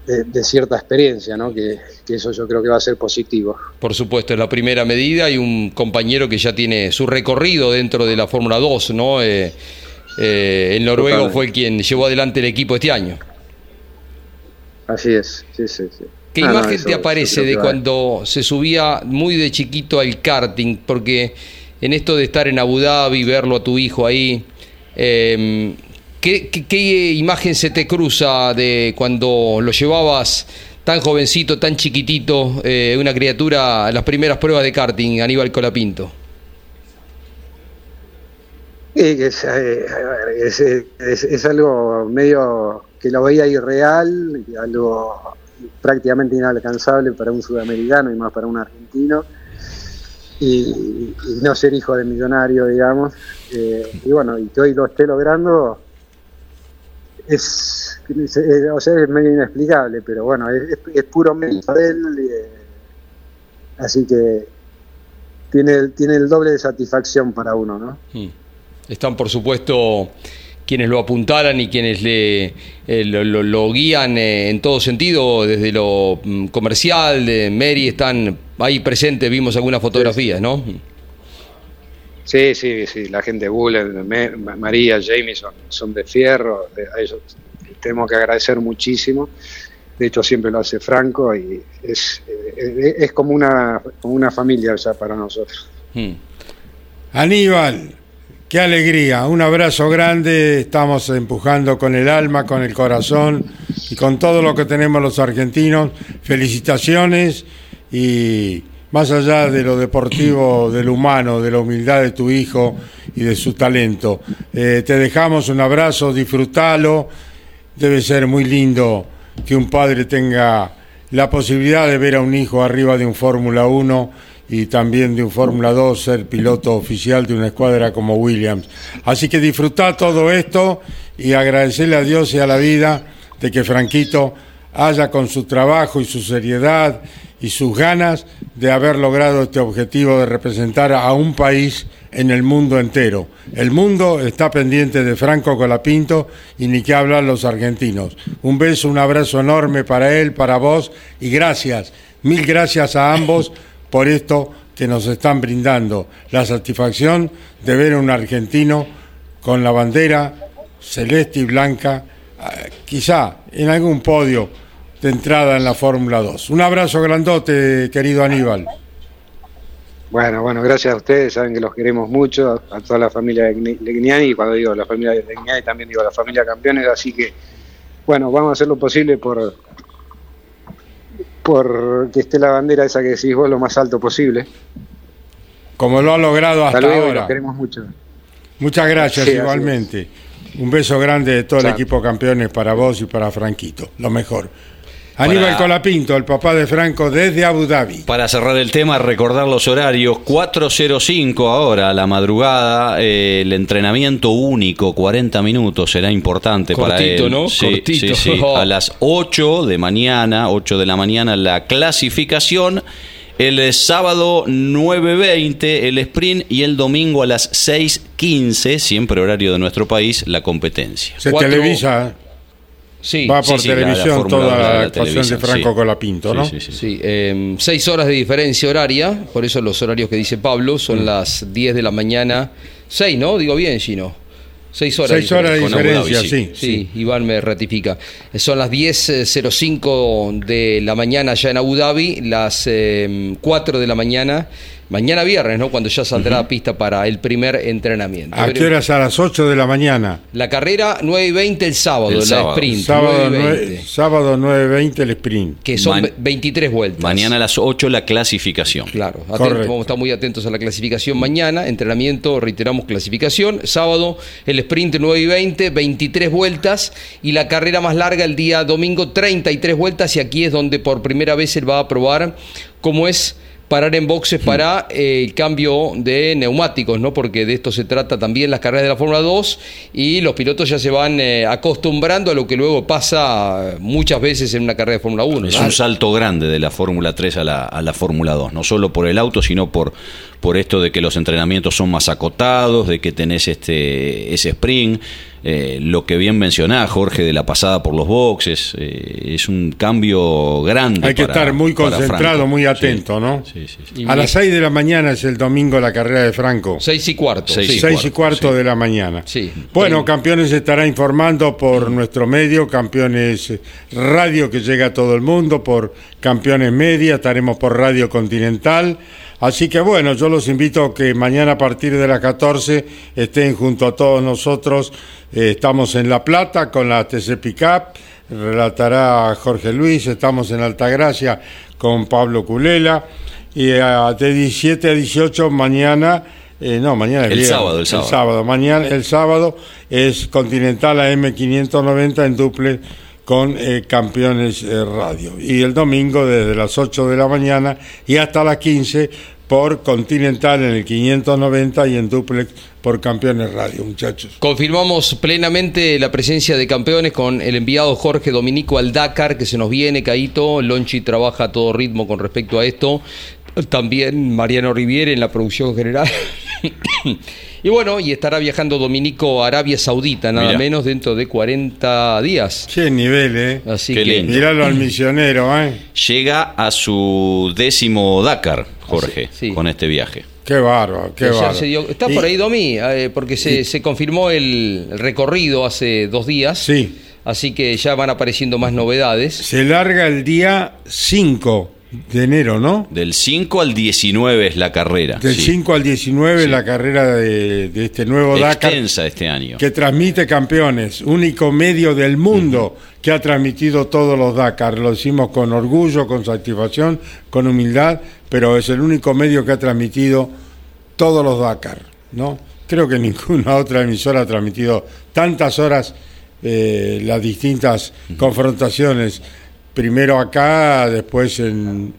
de, cierta experiencia, ¿no? Que, eso yo creo que va a ser positivo. Por supuesto, es la primera medida y un compañero que ya tiene su recorrido dentro de la Fórmula 2, ¿no? Eh, eh, el noruego fue quien llevó adelante el equipo este año. Así es, sí, sí, sí. ¿Qué imagen te aparece de cuando se subía muy de chiquito al karting? Porque en esto de estar en Abu Dhabi, verlo a tu hijo ahí, eh, ¿Qué, imagen se te cruza de cuando lo llevabas tan jovencito, tan chiquitito, eh, una criatura, las primeras pruebas de karting, Aníbal Colapinto? Es, eh, es, algo medio que lo veía irreal, algo prácticamente inalcanzable para un sudamericano y más para un argentino. Y, no ser hijo de millonario, digamos. Eh, y bueno, y que hoy lo esté logrando, es, o sea, es medio inexplicable, pero bueno, es, puro mérito de él, eh, así que tiene, tiene el doble de satisfacción para uno, ¿no? Hmm. Están, por supuesto, quienes lo apuntaran y quienes le eh, lo, guían eh, en todo sentido, desde lo mm, comercial, de Mary, están ahí presentes, vimos algunas fotografías, ¿no? Sí, sí, sí, la gente de Bullen, María, Jamie son, de fierro, a ellos tenemos que agradecer muchísimo. De hecho, siempre lo hace Franco y es, eh, es como, una, una familia ya para nosotros. Hmm. Aníbal, qué alegría, un abrazo grande, estamos empujando con el alma, con el corazón y con todo lo que tenemos los argentinos. Felicitaciones y más allá de lo deportivo, del humano, de la humildad de tu hijo y de su talento. Eh, te dejamos un abrazo, disfrútalo. Debe ser muy lindo que un padre tenga la posibilidad de ver a un hijo arriba de un Fórmula 1 y también de un Fórmula 2 ser piloto oficial de una escuadra como Williams. Así que disfruta todo esto y agradecerle a Dios y a la vida de que Franquito haya con su trabajo y su seriedad y sus ganas de haber logrado este objetivo de representar a un país en el mundo entero. El mundo está pendiente de Franco Colapinto y ni que hablar los argentinos. Un beso, un abrazo enorme para él, para vos y gracias, mil gracias a ambos por esto que nos están brindando, la satisfacción de ver a un argentino con la bandera celeste y blanca, eh, quizá en algún podio de entrada en la Fórmula 2. Un abrazo grandote, querido Aníbal. Bueno, bueno, gracias a ustedes, saben que los queremos mucho, a toda la familia de Legnani, y cuando digo la familia de Legnani también digo la familia campeones, así que, bueno, vamos a hacer lo posible por, por que esté la bandera esa que decís vos lo más alto posible. Como lo ha logrado hasta, ahora. Los queremos mucho. Muchas gracias igualmente. Un beso grande de todo el equipo campeones para vos y para Franquito. Lo mejor. Aníbal Colapinto, el papá de Franco desde Abu Dhabi. Para cerrar el tema, recordar los horarios. 4.05 ahora, a la madrugada, eh, el entrenamiento único, 40 minutos, será importante para él. ¿no? Sí, Sí, sí. <laughs> A las 8 de mañana, 8 de la mañana, la clasificación. El sábado 9.20 el sprint y el domingo a las 6.15, siempre horario de nuestro país, la competencia. Se televisa. ¿Eh? Va por televisión toda la, actuación de Franco Colapinto, ¿no? Sí, sí, eh, seis horas de diferencia horaria, por eso los horarios que dice Pablo son mm. las 10 de la mañana. Seis, ¿no? Digo bien, Gino. Seis horas, Seis horas de diferencia, sí, sí, Iván me ratifica. Son las 10.05 de la mañana ya en Abu Dhabi, las eh, 4 de la mañana Mañana viernes, ¿no? Cuando ya saldrá a pista para el primer entrenamiento. ¿A qué horas? A las 8 de la mañana. La carrera 9 y 20 el sábado, El la sábado. sprint. Sábado, 9 y 9, 20, sábado 9.20 el sprint. que son Man- 23 vueltas. Mañana a las 8 la clasificación. Claro, atentos, vamos a estar muy atentos a la clasificación mañana. Entrenamiento, reiteramos clasificación. Sábado, el sprint 9 y 20, 23 vueltas. Y la carrera más larga el día domingo, 33 vueltas. Y aquí es donde por primera vez él va a probar cómo es parar en boxes para eh, el cambio de neumáticos, ¿no? Porque de esto se trata también las carreras de la Fórmula 2 y los pilotos ya se van eh, acostumbrando a lo que luego pasa muchas veces en una carrera de Fórmula 1. Es ¿no? un salto grande de la Fórmula 3 a la, a la Fórmula 2, no solo por el auto, sino por, por esto de que los entrenamientos son más acotados, de que tenés este, ese sprint, eh, lo que bien mencionás, Jorge, de la pasada por los boxes, eh, es un cambio grande. Hay que para- estar muy concentrado, muy Sí, atento, ¿no? Sí, sí, sí. Y A las 6 de la mañana es el domingo la carrera de Franco. 6 y cuarto. Seis sí. y 6 y cuarto, de la mañana. Sí. Bueno, Campeones estará informando por nuestro medio, Campeones Radio que llega a todo el mundo, por Campeones Media, estaremos por Radio Continental. Así que bueno, yo los invito a que mañana a partir de las 14 estén junto a todos nosotros. Eh, estamos en La Plata con la TC Pickup, relatará Jorge Luis, estamos en Altagracia con Pablo Culela. Y ah, de 17 a 18 mañana, eh, no, mañana es El viernes, sábado, el sábado. Mañana, el sábado, es Continental AM590 en duple con eh, Campeones eh, Radio. Y el domingo desde las 8 de la mañana y hasta las 15 por Continental en el 590 y en duplex por Campeones Radio, muchachos. Confirmamos plenamente la presencia de campeones con el enviado Jorge Dominico al que se nos viene, Caito. Lonchi trabaja a todo ritmo con respecto a esto. También Mariano Riviere en la producción general. <laughs> y bueno, y estará viajando Dominico a Arabia Saudita, nada Mirá. menos, dentro de 40 días. Qué nivel, ¿eh? Así Qué que lindo. Miralo al misionero, ¿eh? Llega a su décimo Dakar, Jorge, Sí, sí. con este viaje. Qué bárbaro, qué ayer bárbaro. está Y- por ahí Domi, eh, porque se, se confirmó el, el recorrido hace dos días. Sí. Así que ya van apareciendo más novedades. Se larga el día 5 de enero, ¿no? Del 5 al 19 es la carrera. Del sí. 5 al 19 la carrera de, de este nuevo Dakar Extensa este año. que transmite campeones, único medio del mundo que ha transmitido todos los Dakar. Lo decimos con orgullo, con satisfacción, con humildad, pero es el único medio que ha transmitido todos los Dakar, ¿no? Creo que <laughs> ninguna otra emisora ha transmitido tantas horas eh, las distintas confrontaciones. Primero acá, después en...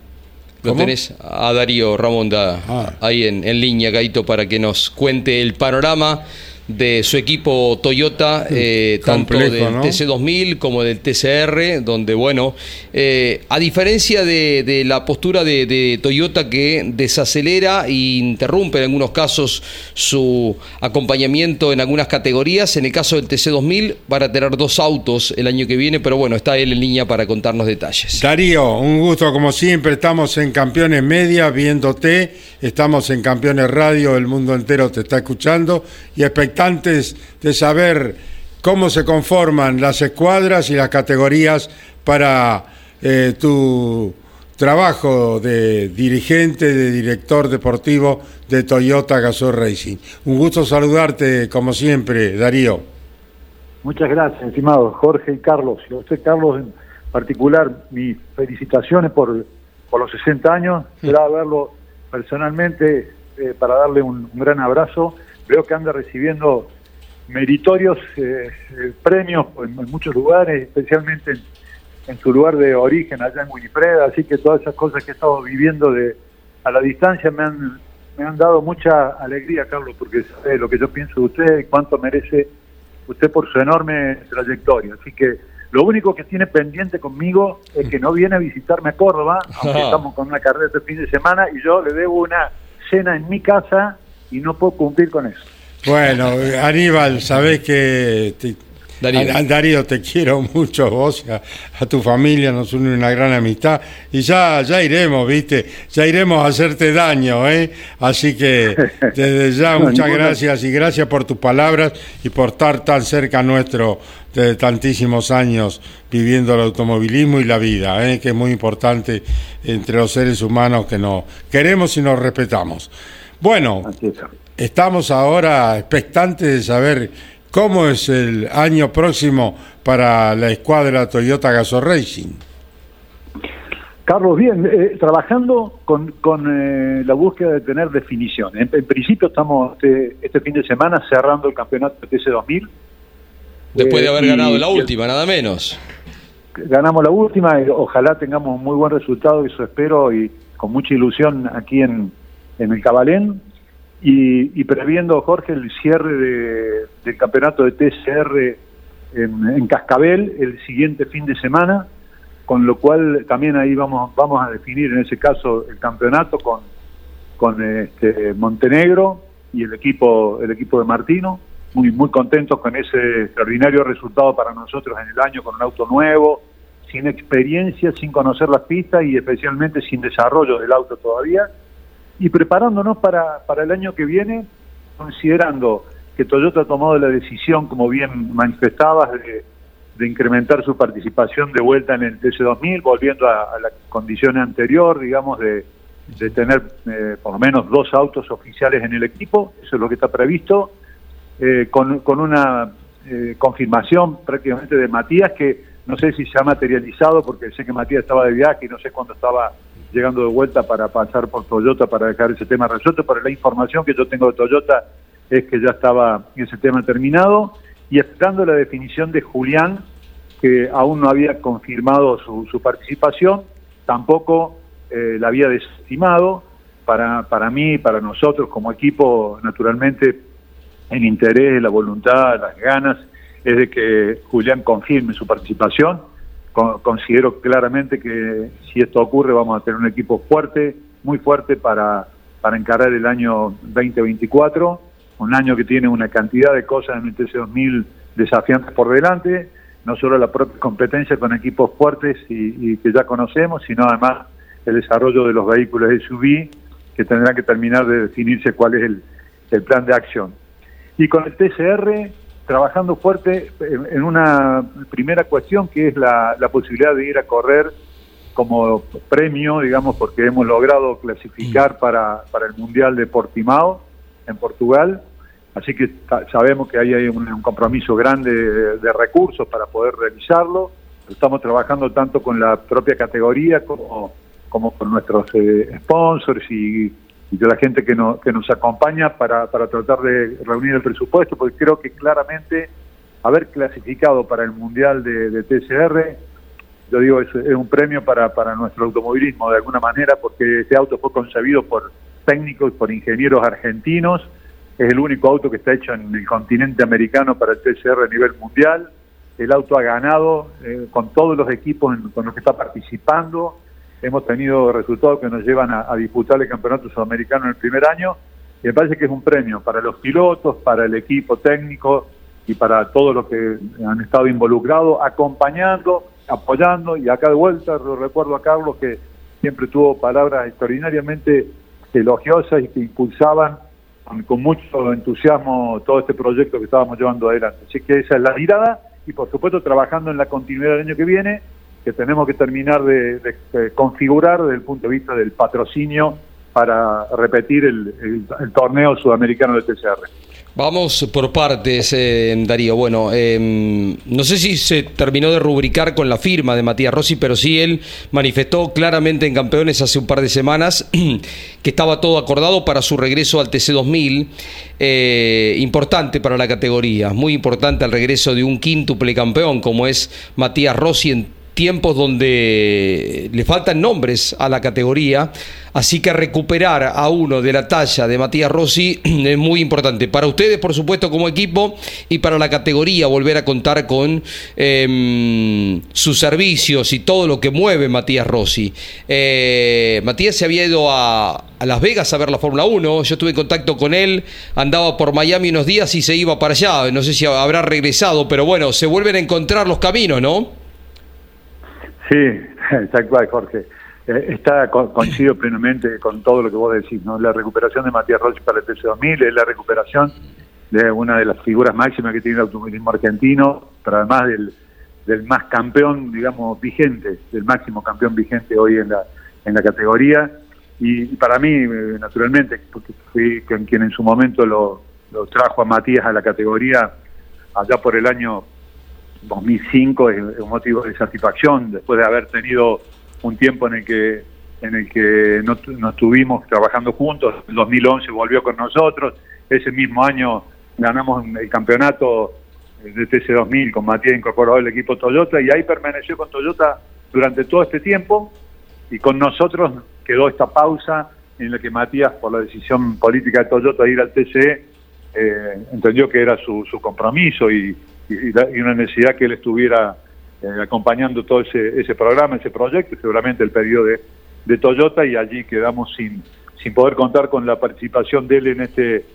Lo tenés a Darío Ramonda Ah. ahí en, en línea, Gaito, para que nos cuente el panorama de su equipo Toyota, eh, tanto complejo, del ¿no? TC2000 como del TCR, donde, bueno, eh, a diferencia de, de la postura de, de Toyota que desacelera e interrumpe en algunos casos su acompañamiento en algunas categorías, en el caso del TC2000 van a tener dos autos el año que viene, pero bueno, está él en línea para contarnos detalles. Darío, un gusto como siempre. Estamos en Campeones Media viéndote, estamos en Campeones Radio, el mundo entero te está escuchando y expectantes de saber cómo se conforman las escuadras y las categorías para eh, tu trabajo de dirigente, de director deportivo de Toyota Gazoo Racing. Un gusto saludarte como siempre, Darío. Muchas gracias, estimados Jorge y Carlos. Y a usted, Carlos, en particular, mis felicitaciones por, por los 60 años. Será verlo personalmente eh, para darle un, un gran abrazo. Veo que anda recibiendo meritorios eh, eh, premios en, en muchos lugares, especialmente en, en su lugar de origen, allá en Winifred. Así que todas esas cosas que he estado viviendo de, a la distancia me han, me han dado mucha alegría, Carlos, porque sabe lo que yo pienso de usted y cuánto merece usted por su enorme trayectoria. Así que lo único que tiene pendiente conmigo es que no viene a visitarme a Córdoba, aunque <laughs> estamos con una carrera este fin de semana, y yo le debo una cena en mi casa y no puedo cumplir con eso. Bueno, Aníbal, sabés que te- Darío. a- a- Darío, te quiero mucho, vos, a, a tu familia nos une una gran amistad y ya, ya iremos, viste, ya iremos a hacerte daño, ¿eh? Así que desde ya <laughs> No, muchas ninguna- gracias y gracias por tus palabras y por estar tan cerca nuestro de tantísimos años viviendo el automovilismo y la vida, ¿eh? que es muy importante entre los seres humanos que nos queremos y nos respetamos. Bueno, estamos ahora expectantes de saber cómo es el año próximo para la escuadra Toyota Gaso Racing. Carlos, bien, eh, trabajando con, con eh, la búsqueda de tener definición. En, principio estamos este, este, fin de semana cerrando el campeonato de TC2000. Después de haber eh, ganado la última, nada menos. Ganamos la última y ojalá tengamos un muy buen resultado, eso espero, y con mucha ilusión aquí en, en el Cabalén. Y, previendo, Jorge, el cierre de, del campeonato de TCR en, en Cascabel el siguiente fin de semana con lo cual también ahí vamos vamos a definir en ese caso el campeonato con con este Montenegro y el equipo el equipo de Martino muy muy contentos con ese extraordinario resultado para nosotros en el año con un auto nuevo sin experiencia sin conocer las pistas y especialmente sin desarrollo del auto todavía y preparándonos para para el año que viene considerando que Toyota ha tomado la decisión como bien manifestabas de de incrementar su participación de vuelta en el TC2000, volviendo a, la condición anterior, digamos, de, tener eh, por lo menos dos autos oficiales en el equipo, eso es lo que está previsto, eh, con, con, una eh, confirmación prácticamente de Matías, que no sé si se ha materializado, porque sé que Matías estaba de viaje y no sé cuándo estaba llegando de vuelta para pasar por Toyota para dejar ese tema resuelto, pero la información que yo tengo de Toyota es que ya estaba ese tema terminado y esperando la definición de Julián, que aún no había confirmado su, participación, tampoco eh, la había desestimado. Para, para mí, para nosotros como equipo, naturalmente, el interés, la voluntad, las ganas, es de que Julián confirme su participación. considero claramente que si esto ocurre vamos a tener un equipo fuerte, muy fuerte para, para encarar el año 2024 un año que tiene una cantidad de cosas en el TC2000 desafiantes por delante, no solo la propia competencia con equipos fuertes y, que ya conocemos, sino además el desarrollo de los vehículos SUV, que tendrán que terminar de definirse cuál es el, plan de acción. Y con el TCR, trabajando fuerte en, una primera cuestión que es la, la posibilidad de ir a correr como premio, digamos, porque hemos logrado clasificar para, para el Mundial de Portimao en Portugal, así que sabemos que ahí hay un, compromiso grande de, recursos para poder realizarlo. Estamos trabajando tanto con la propia categoría como, como con nuestros eh, sponsors y, de la gente que, que nos acompaña para, para tratar de reunir el presupuesto, porque creo que claramente haber clasificado para el Mundial de, TCR, yo digo, es, un premio para, para nuestro automovilismo de alguna manera, porque este auto fue concebido por técnicos, por ingenieros argentinos. Es el único auto que está hecho en el continente americano para el TCR a nivel mundial. El auto ha ganado eh, con todos los equipos con los que está participando. Hemos tenido resultados que nos llevan a, disputar el campeonato sudamericano en el primer año. Y me parece que es un premio para los pilotos, para el equipo técnico y para todos los que han estado involucrados, acompañando, apoyando. Y acá de vuelta recuerdo a Carlos que siempre tuvo palabras extraordinariamente elogiosas y que impulsaban con, mucho entusiasmo todo este proyecto que estábamos llevando adelante. Así que esa es la mirada y por supuesto trabajando en la continuidad del año que viene, que tenemos que terminar de, configurar desde el punto de vista del patrocinio para repetir el, torneo sudamericano de TCR. Vamos por partes, eh, Darío. Bueno, em, no sé si se terminó de rubricar con la firma de Matías Rossi, pero sí él manifestó claramente en Campeones hace un par de semanas <clears throat> que estaba todo acordado para su regreso al TC2000. Eh, importante para la categoría, muy importante el regreso de un quíntuple campeón como es Matías Rossi tiempos donde le faltan nombres a la categoría, así que recuperar a uno de la talla de Matías Rossi <clears throat> es muy importante. Para ustedes, por supuesto, como equipo y para la categoría, volver a contar con em, sus servicios y todo lo que mueve Matías Rossi. Eh, Matías se había ido a, Las Vegas a ver la Fórmula 1, yo estuve en contacto con él, andaba por Miami unos días y se iba para allá, no sé si habrá regresado, pero bueno, se vuelven a encontrar los caminos, ¿no? Sí, <laughs> tal cual, Jorge. Eh, está coincido plenamente con todo lo que vos decís, ¿no? La recuperación de Matías Roche para el TC2000 es la recuperación de una de las figuras máximas que tiene el automovilismo argentino, pero además del, más campeón, digamos, vigente, del máximo campeón vigente hoy en la, en la categoría. Y, para mí, eh, naturalmente, porque fui con quien en su momento lo, lo trajo a Matías a la categoría allá por el año 2005 es un motivo de satisfacción después de haber tenido un tiempo en el que en el que no, no estuvimos trabajando juntos. En 2011 volvió con nosotros. Ese mismo año ganamos el campeonato de TC2000 con Matías incorporado al equipo Toyota y ahí permaneció con Toyota durante todo este tiempo y con nosotros quedó esta pausa en la que Matías, por la decisión política de Toyota de ir al TCE, eh, entendió que era su, su compromiso y, y, una necesidad que él estuviera eh, acompañando todo ese, ese programa, ese proyecto, seguramente el pedido de, de Toyota y allí quedamos sin, sin poder contar con la participación de él en este,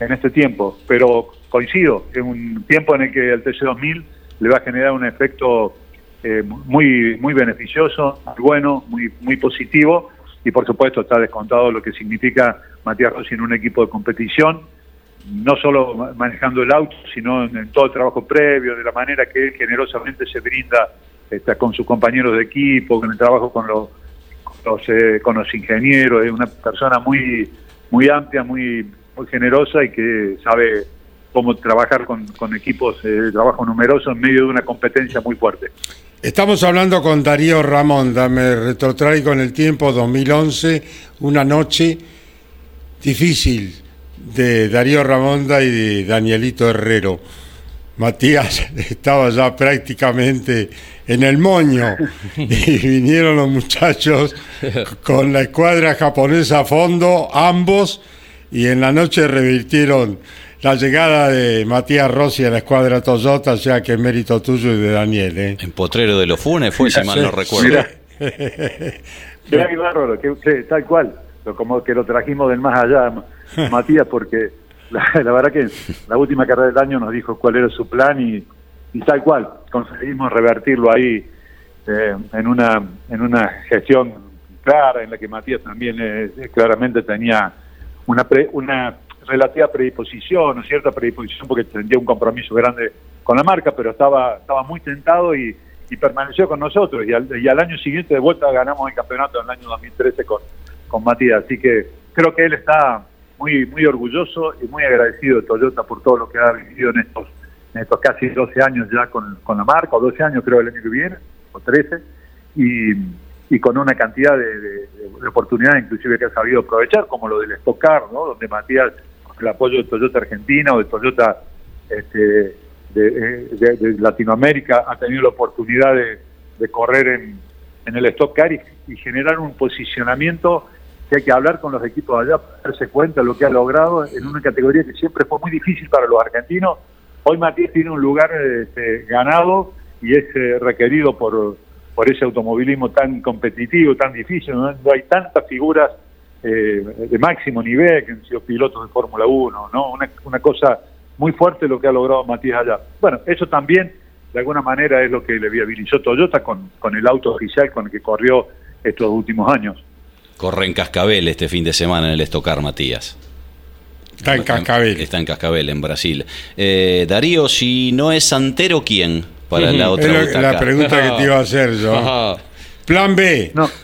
en este tiempo. Pero coincido, es un tiempo en el que el TC2000 le va a generar un efecto eh, muy, muy beneficioso, muy bueno, muy, muy positivo y por supuesto está descontado lo que significa Matías Rossi en un equipo de competición no solo manejando el auto, sino en, todo el trabajo previo, de la manera que él generosamente se brinda está, con sus compañeros de equipo, con el trabajo con los, con los, eh, con los ingenieros, es una persona muy, muy amplia, muy, muy generosa y que sabe cómo trabajar con, con equipos eh, de trabajo numerosos en medio de una competencia muy fuerte. Estamos hablando con Darío Ramón, me retrotraigo en el tiempo 2011, una noche difícil de Darío Ramonda y de Danielito Herrero. Matías <laughs> estaba ya prácticamente en el moño <laughs> y vinieron los muchachos con la escuadra japonesa a fondo, ambos, y en la noche revirtieron la llegada de Matías Rossi a la escuadra Toyota, sea que es mérito tuyo y de Daniel. ¿eh? En Potrero de los Funes fue, si mal no recuerdo. Mira, <laughs> bárbaro, que, tal cual, como que lo trajimos del más allá <laughs> Matías, porque la, verdad que la última carrera del año nos dijo cuál era su plan y, tal cual, conseguimos revertirlo ahí eh, en, una, en una gestión clara en la que Matías también eh, claramente tenía una, una relativa predisposición, o cierta predisposición porque tendría un compromiso grande con la marca, pero estaba, estaba muy tentado y, permaneció con nosotros. Y al, y al, año siguiente de vuelta ganamos el campeonato en el año 2013 con, con Matías. Así que creo que él está muy muy orgulloso y muy agradecido de Toyota por todo lo que ha vivido en estos en estos casi 12 años ya con, con la marca, o 12 años creo el año que viene, o 13, y, y con una cantidad de, oportunidades inclusive que ha sabido aprovechar, como lo del Stock ¿no? donde Matías, el apoyo de Toyota Argentina o de Toyota este, de, Latinoamérica, ha tenido la oportunidad de, correr en, en el Stock Car y generar un posicionamiento que hay que hablar con los equipos allá para darse cuenta de lo que ha logrado en una categoría que siempre fue muy difícil para los argentinos. Hoy Matías tiene un lugar este, ganado y es eh, requerido por, por ese automovilismo tan competitivo, tan difícil. No, hay tantas figuras eh, de máximo nivel que han sido pilotos de Fórmula 1, ¿no? Una, una cosa muy fuerte lo que ha logrado Matías allá. Bueno, eso también de alguna manera es lo que le viabilizó Toyota con, con el auto oficial con el que corrió estos últimos años. Corre en Cascabel este fin de semana en el Estocar, Matías. Está en Cascabel. Está en Cascabel, en Brasil. Eh, Darío, si no es Santero, ¿quién? Para la otra es la pregunta que te iba a hacer yo. Plan B. No. <laughs>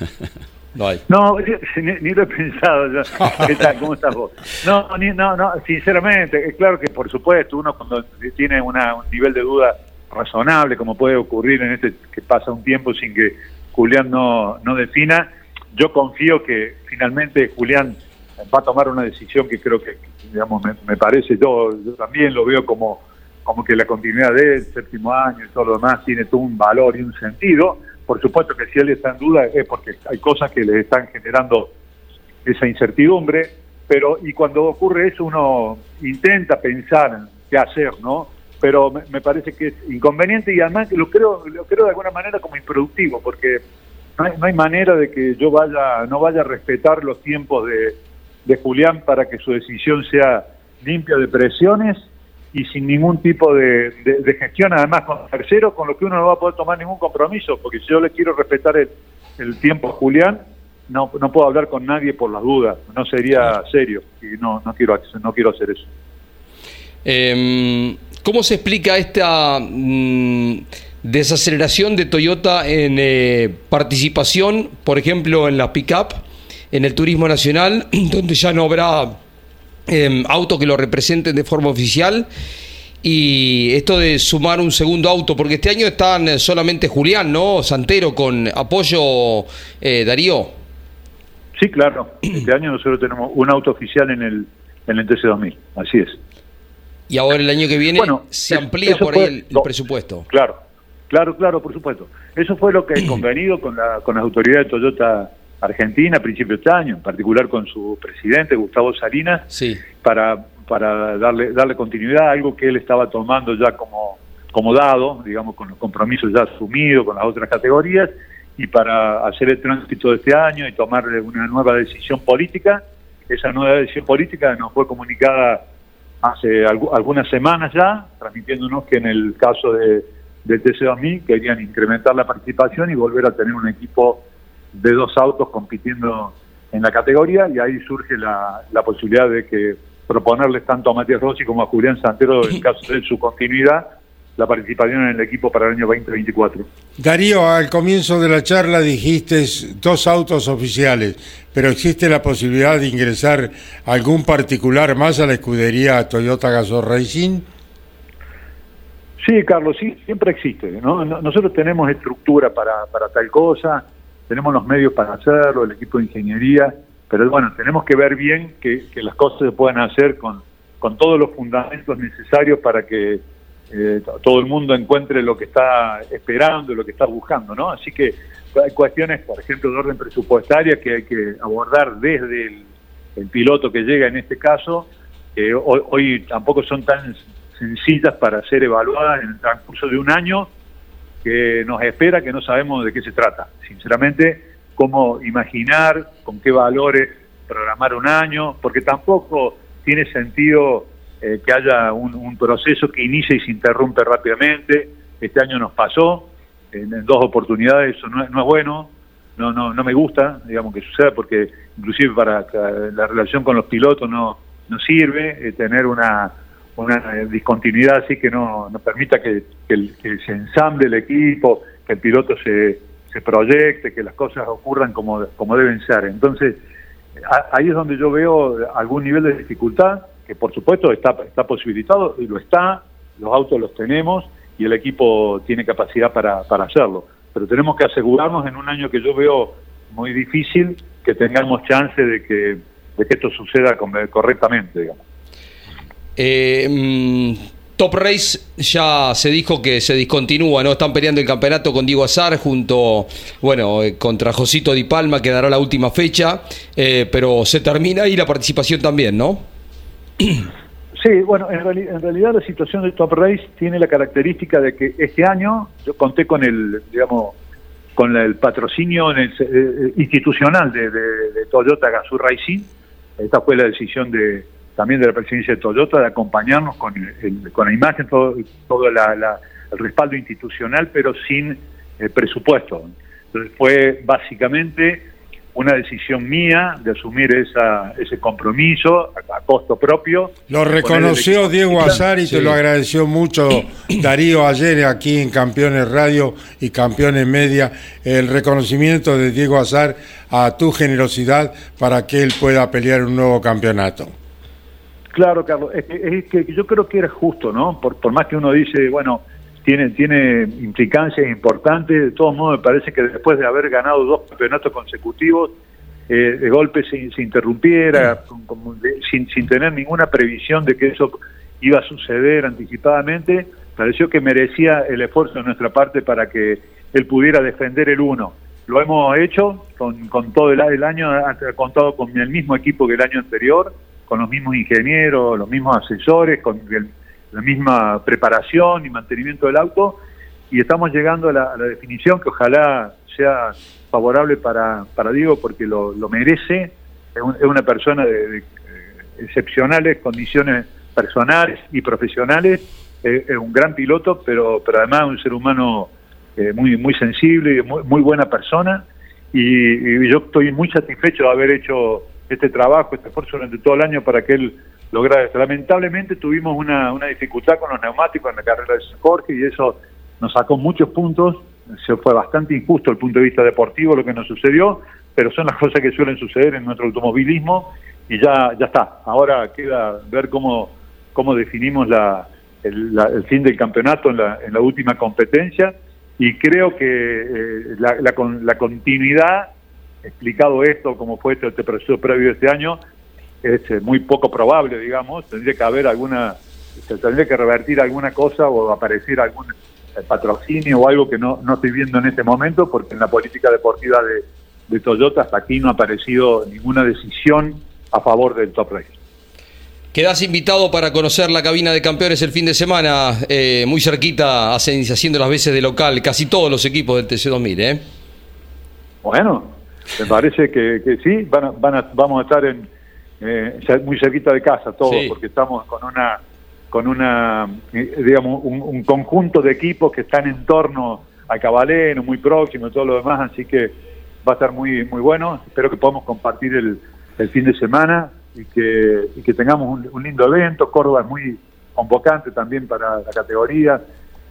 No, no <laughs> ni, lo he pensado. ¿Qué tal? ¿Cómo estás vos? No, no, no, sinceramente, es claro que por supuesto uno cuando tiene una, un nivel de duda razonable, como puede ocurrir en este que pasa un tiempo sin que Julián no, no defina, yo confío que finalmente Julián va a tomar una decisión que creo que, digamos, me, parece, yo, también lo veo como, como que la continuidad del séptimo año y todo lo demás tiene todo un valor y un sentido. Por supuesto que si él está en duda es porque hay cosas que le están generando esa incertidumbre, pero y cuando ocurre eso uno intenta pensar qué hacer, ¿no? Pero me, parece que es inconveniente y además lo creo, lo creo de alguna manera como improductivo, porque no hay, manera de que yo vaya, no vaya a respetar los tiempos de, de Julián para que su decisión sea limpia de presiones y sin ningún tipo de, de, gestión, además con tercero, con lo que uno no va a poder tomar ningún compromiso, porque si yo le quiero respetar el, el tiempo a Julián, no, no puedo hablar con nadie por las dudas, no sería serio y no, no, quiero, no quiero hacer eso. Em, ¿Cómo se explica esta mm, desaceleración de Toyota en eh, participación, por ejemplo, en la pickup, en el turismo nacional, <clears throat> donde ya no habrá em, autos que lo representen de forma oficial? Y esto de sumar un segundo auto, porque este año están eh, solamente Julián, ¿no? Santero con apoyo eh, Darío. Sí, claro. <clears throat> Este año nosotros tenemos un auto oficial en el, en el TC2000, así es. Y ahora el año que viene Bueno, se amplía por ahí el, el no. presupuesto. Claro, claro, claro, por supuesto. Eso fue lo que he <clears throat> convenido con, la, con las autoridades de Toyota Argentina a principios de este año, en particular con su presidente, Gustavo Salinas, Sí. para, para darle, darle continuidad a algo que él estaba tomando ya como, como dado, digamos, con los compromisos ya asumidos con las otras categorías, y para hacer el tránsito de este año y tomar una nueva decisión política. Esa nueva decisión política nos fue comunicada hace algu- algunas semanas ya, transmitiéndonos que en el caso de, del TC2000 querían incrementar la participación y volver a tener un equipo de dos autos compitiendo en la categoría y ahí surge la, la posibilidad de que proponerles tanto a Matías Rossi como a Julián Santero, en <laughs> caso de su continuidad, la participación en el equipo para el año 2024. Darío, al comienzo de la charla dijiste dos autos oficiales, pero existe la posibilidad de ingresar algún particular más a la escudería Toyota Gazoo Racing. Sí, Carlos, sí, siempre existe. ¿no? No- Nosotros tenemos estructura para, para tal cosa, tenemos los medios para hacerlo, el equipo de ingeniería, pero bueno, tenemos que ver bien que, las cosas se puedan hacer con, con todos los fundamentos necesarios para que eh, to- todo el mundo encuentre lo que está esperando, lo que está buscando, ¿no? Así que hay cuestiones, por ejemplo, de orden presupuestaria que hay que abordar desde el, piloto que llega en este caso, que hoy, hoy tampoco son tan sencillas para ser evaluadas en el transcurso de un año que nos espera que no sabemos de qué se trata. Sinceramente, cómo imaginar, con qué valores programar un año, porque tampoco tiene sentido eh, que haya un, proceso que inicie y se interrumpe rápidamente. Este año nos pasó en, dos oportunidades, eso no es, no es bueno, no, no, no me gusta, digamos, que suceda, porque inclusive para que la relación con los pilotos no, no sirve eh, tener una, una eh, discontinuidad así que no, no permita que, que se ensamble el equipo, que el piloto se, se proyecte, que las cosas ocurran como, como deben ser. Entonces, ahí es donde yo veo algún nivel de dificultad, que por supuesto está, está posibilitado, y lo está, los autos los tenemos y el equipo tiene capacidad para, para hacerlo. Pero tenemos que asegurarnos en un año que yo veo muy difícil que tengamos chance de que, de que esto suceda correctamente, digamos. Eh, mm, Top Race ya se dijo que se discontinúa, ¿no? Están peleando el campeonato con Diego Azar junto, bueno, eh, contra Josito Di Palma, que dará la última fecha, eh, pero se termina y la participación también, ¿no? <clears throat> Sí, bueno, en, en realidad la situación de Top Race tiene la característica de que este año yo conté con el, digamos, con el patrocinio en el- eh, institucional de, de- de Toyota Gazoo Racing. Esta fue la decisión de también de la presidencia de Toyota de acompañarnos con, el- el- con la imagen, todo, todo la- la- el respaldo institucional, pero sin eh, presupuesto. Entonces fue básicamente una decisión mía de asumir esa, ese compromiso a, a costo propio. Lo reconoció Diego. Azar y Sí. te lo agradeció mucho <clears throat> Darío ayer aquí en Campeones Radio y Campeones Media, el reconocimiento de Diego Azar a tu generosidad para que él pueda pelear un nuevo campeonato. Claro, Carlos, es que, es que yo creo que era justo, ¿no? Por, por más que uno dice, bueno, tiene, tiene implicancias importantes, de todos modos me parece que después de haber ganado dos campeonatos consecutivos, eh, de golpe se, se interrumpiera, con- como de- sin, sin tener ninguna previsión de que eso iba a suceder anticipadamente, pareció que merecía el esfuerzo de nuestra parte para que él pudiera defender el uno. Lo hemos hecho con, con todo el, el año, ha contado con el mismo equipo que el año anterior, con los mismos ingenieros, los mismos asesores, con la misma preparación y mantenimiento del auto, y estamos llegando a la, definición que ojalá sea favorable para, para Diego porque lo, lo merece, es, un- una persona de, eh, excepcionales condiciones personales y profesionales, es un gran piloto, pero, pero además un ser humano eh, muy, muy sensible muy, muy buena persona, y yo estoy muy satisfecho de haber hecho este trabajo, este esfuerzo durante todo el año para que él lograr esto. Lamentablemente tuvimos una, una dificultad con los neumáticos en la carrera de Jorge y eso nos sacó muchos puntos. Se fue bastante injusto el punto de vista deportivo lo que nos sucedió, pero son las cosas que suelen suceder en nuestro automovilismo y ya, ya está. Ahora queda ver cómo, cómo definimos la, el, fin del campeonato en la, en la última competencia y creo que eh, la, la, la, continuidad, explicado esto como fue este, este proceso previo de este año, es eh, muy poco probable, digamos, tendría que haber alguna, se tendría que revertir alguna cosa o aparecer algún eh, patrocinio o algo que no, no estoy viendo en este momento, porque en la política deportiva de, de Toyota hasta aquí no ha aparecido ninguna decisión a favor del Top Race. Quedas invitado para conocer la cabina de campeones el fin de semana, eh, muy cerquita, haciendo las veces de local, casi todos los equipos del TC2000, ¿eh? Bueno, me parece que, sí, van van vamos a estar en, eh, muy cerquita de casa todos, porque estamos con una, con una eh, digamos, un, conjunto de equipos que están en torno a Cabaleno, muy próximo y todo lo demás, así que va a estar muy, muy bueno. Espero que podamos compartir el, el fin de semana y que, y que tengamos un, lindo evento. Córdoba es muy convocante también para la categoría.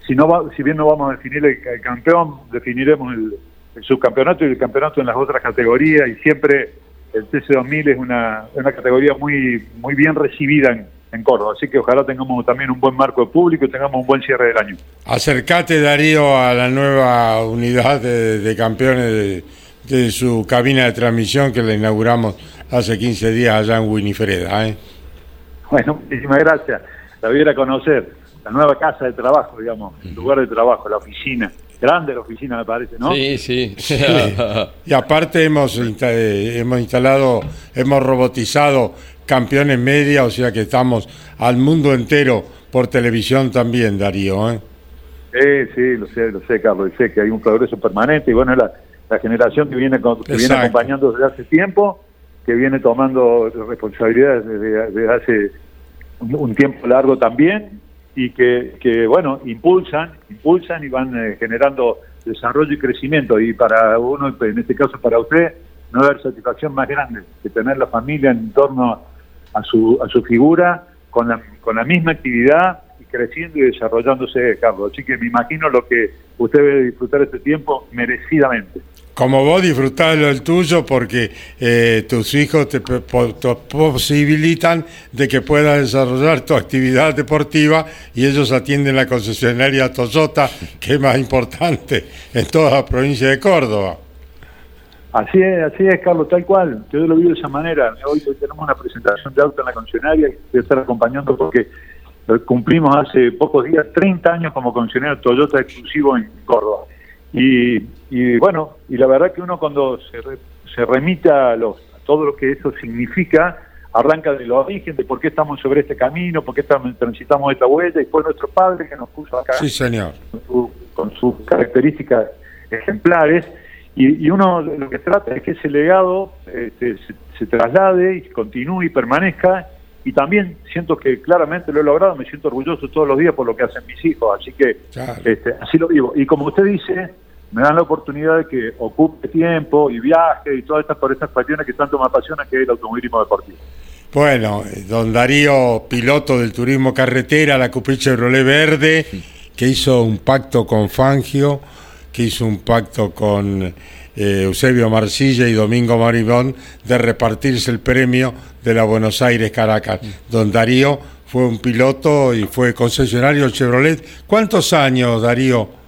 Si, no va, si bien no vamos a definir el, campeón, definiremos el, subcampeonato y el campeonato en las otras categorías y siempre el TC2000 es una, una categoría muy, muy bien recibida en, en Córdoba. Así que ojalá tengamos también un buen marco de público y tengamos un buen cierre del año. Acercate, Darío, a la nueva unidad de, campeones de, su cabina de transmisión que la inauguramos hace 15 días allá en Winifreda. ¿eh? Bueno, muchísimas gracias. La voy a conocer, la nueva casa de trabajo, digamos, el lugar de trabajo, la oficina. Grande la oficina, me parece, ¿no? Sí, sí. y aparte hemos, hemos instalado, hemos robotizado campeones media, o sea que estamos al mundo entero por televisión también, Darío. ¿eh? Sí, sí, lo sé, lo sé, Carlos, sé que hay un progreso permanente y bueno, la, la generación que viene, que viene acompañando desde hace tiempo que viene tomando responsabilidades desde, hace un, tiempo largo también y que, que, bueno, impulsan, impulsan y van eh, generando desarrollo y crecimiento. Y para uno, en este caso para usted, no haber satisfacción más grande que tener la familia en torno a su, a su figura con la, con la misma actividad y creciendo y desarrollándose, Carlos. Así que me imagino lo que usted debe disfrutar este tiempo merecidamente como vos disfrutás lo del tuyo porque eh, tus hijos te, posibilitan de que puedas desarrollar tu actividad deportiva y ellos atienden la concesionaria Toyota, que es más importante en toda la provincia de Córdoba. Así es, así es, Carlos, tal cual. Yo lo vi de esa manera. Hoy, tenemos una presentación de auto en la concesionaria y voy a estar acompañando porque cumplimos hace pocos días 30 años como concesionario Toyota exclusivo en Córdoba. Y, bueno, y la verdad que uno cuando se, se remite a, los, todo lo que eso significa, arranca de los origen, de por qué estamos sobre este camino, por qué estamos, transitamos esta huella, y fue nuestro padre que nos puso acá. Sí, señor. Con, sus características ejemplares. Y, uno lo que trata es que ese legado este, se, traslade y continúe y permanezca. Y también siento que claramente lo he logrado, me siento orgulloso todos los días por lo que hacen mis hijos. Así que este, así lo vivo. Y como usted dice, me dan la oportunidad de que ocupe tiempo y viaje y todas estas por estas cuestiones que tanto me apasionan que es el automovilismo deportivo. Bueno, don Darío, piloto del turismo carretera, la Coupé Chevrolet Verde, que hizo un pacto con Fangio, que hizo un pacto con eh, Eusebio Marcilla y Domingo Maribón de repartirse el premio de la Buenos Aires Caracas. Don Darío fue un piloto y fue concesionario Chevrolet. ¿Cuántos años, Darío?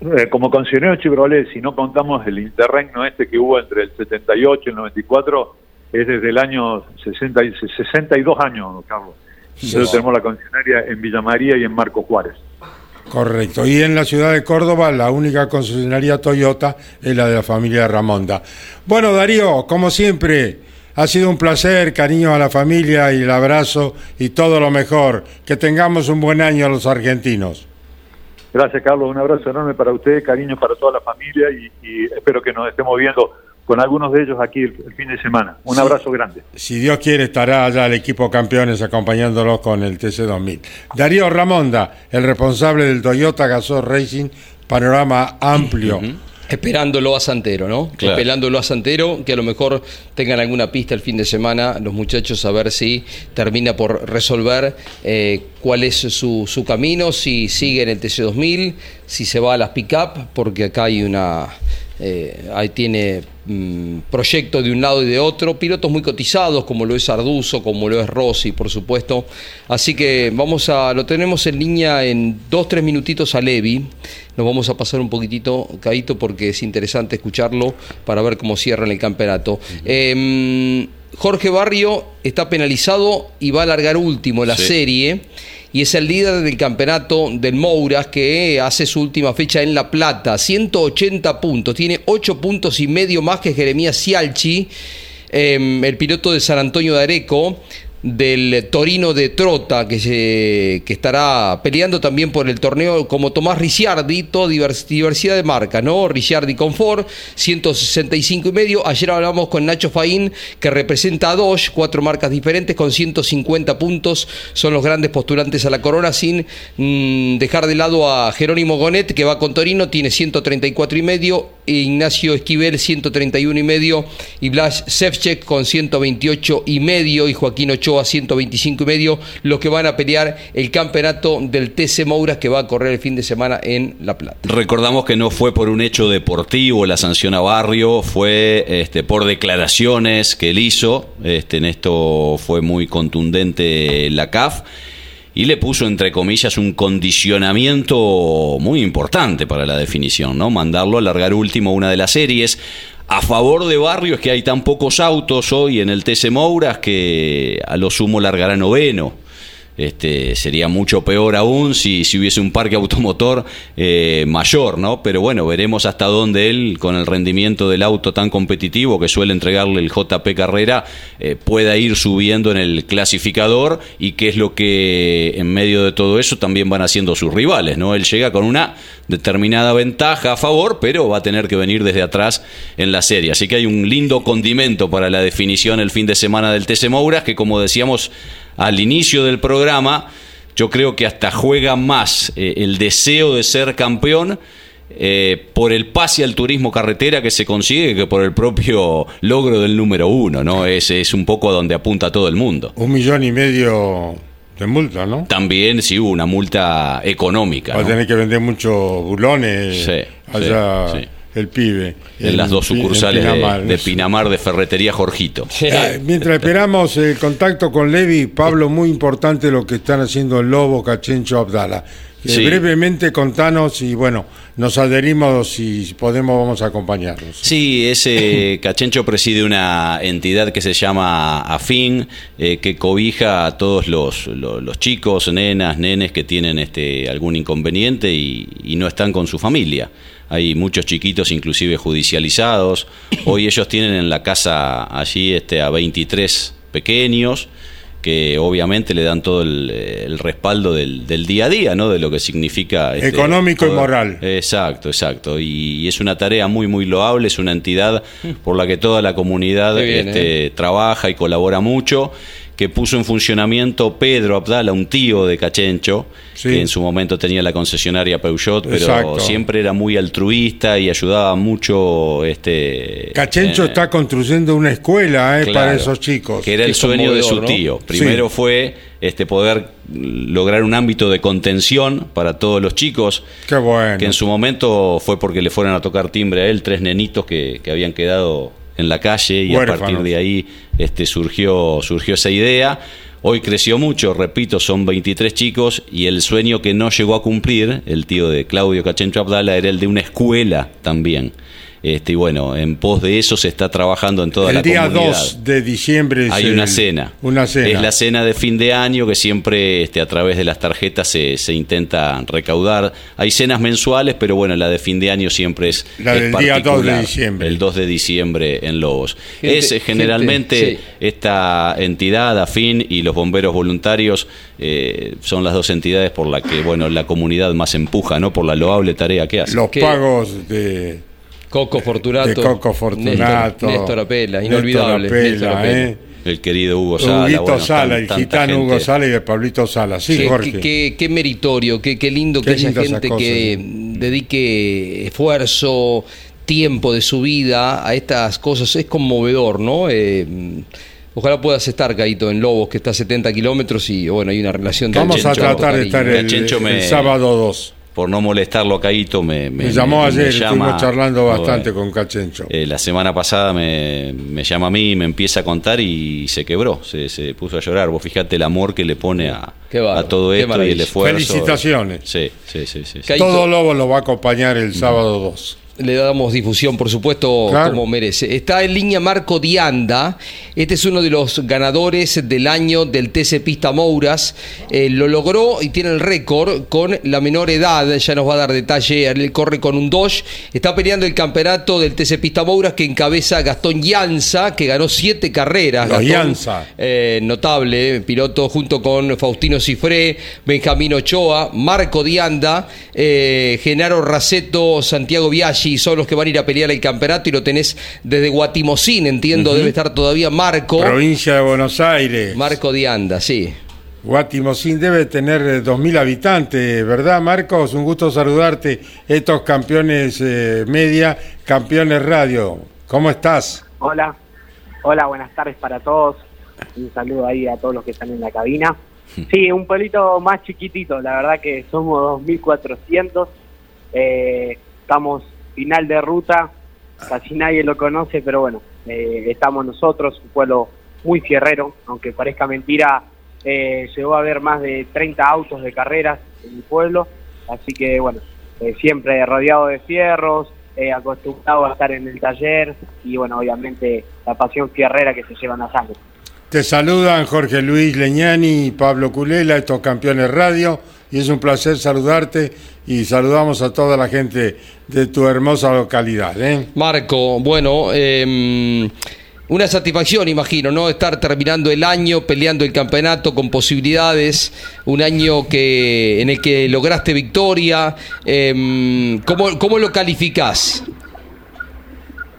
Eh, como concesionario Chevrolet, si no contamos el interregno este que hubo entre el 78 y el 94, es desde el año 60, 62 años, Carlos. Nosotros tenemos la concesionaria en Villa María y en Marco Juárez. Correcto. Y en la ciudad de Córdoba, la única concesionaria Toyota es la de la familia Ramonda. Bueno, Darío, como siempre, ha sido un placer, cariño a la familia y el abrazo y todo lo mejor. Que tengamos un buen año los argentinos. Gracias, Carlos. Un abrazo enorme para usted, cariño para toda la familia y, espero que nos estemos viendo con algunos de ellos aquí el, fin de semana. Un abrazo grande. Si Dios quiere, estará allá el equipo campeones acompañándolos con el TC2000. Darío Ramonda, el responsable del Toyota Gazoo Racing, panorama amplio. Esperándolo a Santero, ¿no? Claro. Esperándolo a Santero, que a lo mejor tengan alguna pista el fin de semana los muchachos a ver si termina por resolver eh, cuál es su, su camino, si sigue en el TC2000, si se va a las pick-up, porque acá hay una... eh, ahí tiene mm, proyecto de un lado y de otro, pilotos muy cotizados como lo es Arduzo, como lo es Rossi, por supuesto. Así que vamos a, lo tenemos en línea en dos, tres minutitos a Levi. Nos vamos a pasar un poquitito, Caito, porque es interesante escucharlo para ver cómo cierran el campeonato. Eh, Jorge Barrio está penalizado y va a largar último la Sí. serie. Y es el líder del campeonato del Mouras que hace su última fecha en La Plata. 180 puntos. Tiene 8 puntos y medio más que Jeremías Cialchi, eh, el piloto de San Antonio de Areco del Torino de Trota, que, se, que estará peleando también por el torneo como Tomás Ricciardi, toda divers- diversidad de marcas, ¿no? Ricciardi Confort, 165 y medio. Ayer hablamos con Nacho Faín, que representa a Dodge, cuatro marcas diferentes con 150 puntos. Son los grandes postulantes a la corona, sin mm, dejar de lado a Jerónimo Gonet, que va con Torino, tiene 134 y medio. E Ignacio Esquivel 131 y medio y Blas Sevchek con 128 y medio y Joaquín Ochoa 125 y medio los que van a pelear el campeonato del TC Mouras que va a correr el fin de semana en La Plata. Recordamos que no fue por un hecho deportivo la sanción a Barrio, fue este, por declaraciones que él hizo. Este, en esto fue muy contundente la CAF y le puso entre comillas un condicionamiento muy importante para la definición, ¿no? Mandarlo a largar último una de las series. A favor de Barrio es que hay tan pocos autos hoy en el TC Mouras que a lo sumo largará noveno. Este, sería mucho peor aún si, si hubiese un parque automotor eh, mayor, ¿no? Pero bueno, veremos hasta dónde él, con el rendimiento del auto tan competitivo que suele entregarle el JP Carrera, eh, pueda ir subiendo en el clasificador y qué es lo que en medio de todo eso también van haciendo sus rivales, ¿no? Él llega con una determinada ventaja a favor, pero va a tener que venir desde atrás en la serie. Así que hay un lindo condimento para la definición el fin de semana del TC Mouras, que como decíamos al inicio del programa, yo creo que hasta juega más eh, el deseo de ser campeón eh, por el pase al turismo carretera que se consigue que por el propio <laughs> logro del número uno, ¿no? Es, es un poco a donde apunta todo el mundo. Un millón y medio de multa, ¿no? También sí hubo una multa económica. Va a ¿no? tener que vender muchos bulones Sí, allá sí, sí. El pibe. En las dos sucursales de- Pinamar. de, Pinamar de Ferretería Jorgito. Eh, mientras esperamos el contacto con Levi, Pablo, muy importante lo que están haciendo el Lobo, Cachencho, Abdala. Eh, Sí. Brevemente contanos y bueno, nos adherimos si podemos vamos a acompañarlos. Sí, ese <coughs> Cachencho preside una entidad que se llama AFIN, eh, que cobija a todos los, los, los chicos, nenas, nenes que tienen este, algún inconveniente y, y no están con su familia. Hay muchos chiquitos inclusive judicializados. Hoy ellos tienen en la casa allí este, a 23 pequeños que obviamente le dan todo el, el respaldo del, del día a día, ¿no? De lo que significa... este, Económico y moral. Exacto, exacto. Y es una tarea muy, muy loable, es una entidad por la que toda la comunidad bien, este, trabaja y colabora mucho, que puso en funcionamiento Pedro Abdala, un tío de Cachencho, Sí. que en su momento tenía la concesionaria Peugeot, pero Exacto. siempre era muy altruista y ayudaba mucho... Este, Cachencho eh, está construyendo una escuela eh, Claro, para esos chicos. Que era el sueño de su tío. Primero Sí. fue este poder lograr un ámbito de contención para todos los chicos. Qué bueno. Que en su momento fue porque le fueron a tocar timbre a él tres nenitos que, que habían quedado en la calle y a partir de ahí este, surgió, surgió esa idea. Hoy creció mucho, repito, son 23 chicos y el sueño que no llegó a cumplir, el tío de Claudio Cachencho Abdala, era el de una escuela también. Este, y bueno, en pos de eso se está trabajando en toda el la día comunidad. 2 de diciembre es Hay una el- cena. Una cena. Es la cena de fin de año que siempre este, a través de las tarjetas se, se intenta recaudar. Hay cenas mensuales, pero bueno, la de fin de año siempre es. La es del día 2 de diciembre. El 2 de diciembre en Lobos. Gente- es eh, generalmente gente, sí. esta entidad, AFIN y los bomberos voluntarios eh, son las dos entidades por las que bueno la comunidad más empuja, ¿no? Por la loable tarea que hace. Los ¿Qué? pagos de, Coco Fortunato. de Coco Fortunato. Néstor, Néstor Apela, Néstor inolvidable. Apela, Néstor Apela. eh. El querido Hugo Sala. Huguito bueno, Sala, tan- el gitano Hugo. Sala y de Pablito Sala. Sí, Qué, Jorge. qué- qué- qué meritorio, qué, qué lindo Qué que haya gente cosa, que sí. dedique esfuerzo, tiempo de su vida a estas cosas es conmovedor, ¿no? Eh, ojalá puedas estar, Caito, en Lobos, que está a 70 kilómetros y bueno, hay una relación de Vamos a tratar de estar el, me- el sábado 2. Por no molestarlo a Caito, me, me, Me llamó me- ayer, me llama- estuvimos charlando bastante Bueno, con Cachencho. eh, la semana pasada me, me llama a mí, me empieza a contar y se quebró, se, se puso a llorar. Vos fijate el amor que le pone a, a todo esto y el esfuerzo. Felicitaciones. Sí, sí, sí. sí, sí. Caito. Todo Lobo lo va a acompañar el sábado 2. Le damos difusión, por supuesto, Claro. como merece. Está en línea Marco Dianda. Este es uno de los ganadores del año del TC Pista Mouras. Eh, lo logró y tiene el récord con la menor edad. Ya nos va a dar detalle. Él corre con un Dodge. Está peleando el campeonato del TC Pista Mouras que encabeza Gastón Llanza, que ganó siete carreras. Los Gastón, Llanza. eh, notable, piloto junto con Faustino Cifré, Benjamín Ochoa, Marco Dianda, eh, Genaro Raceto, Santiago Biaggi, son los que van a ir a pelear el campeonato y lo tenés desde Guatimocín, entiendo, debe estar todavía Marco. Provincia de Buenos Aires. Marco Dianda, sí. Guatimocín debe tener eh, 2.000 habitantes, ¿verdad, Marcos? Un gusto saludarte. Estos campeones eh, media, campeones radio. ¿Cómo estás? Hola, hola, buenas tardes para todos. Un saludo ahí a todos los que están en la cabina. Sí, un pueblito más chiquitito, la verdad que somos 2.400. Eh, estamos final de ruta, casi nadie lo conoce, pero bueno, eh, estamos nosotros, un pueblo muy fierrero, aunque parezca mentira, eh, llegó a haber más de 30 autos de carreras en el pueblo, así que bueno, eh, siempre rodeado de fierros, eh, acostumbrado a estar en el taller y bueno, obviamente la pasión fierrera que se lleva en la sangre. Te saludan Jorge Luis Leñani y Pablo Culela, estos campeones radio, y es un placer saludarte y saludamos a toda la gente de tu hermosa localidad. ¿eh? Marco, bueno, eh, una satisfacción, imagino, ¿no? Estar terminando el año, peleando el campeonato con posibilidades, un año que en el que lograste victoria. Eh, ¿cómo, ¿Cómo lo calificás?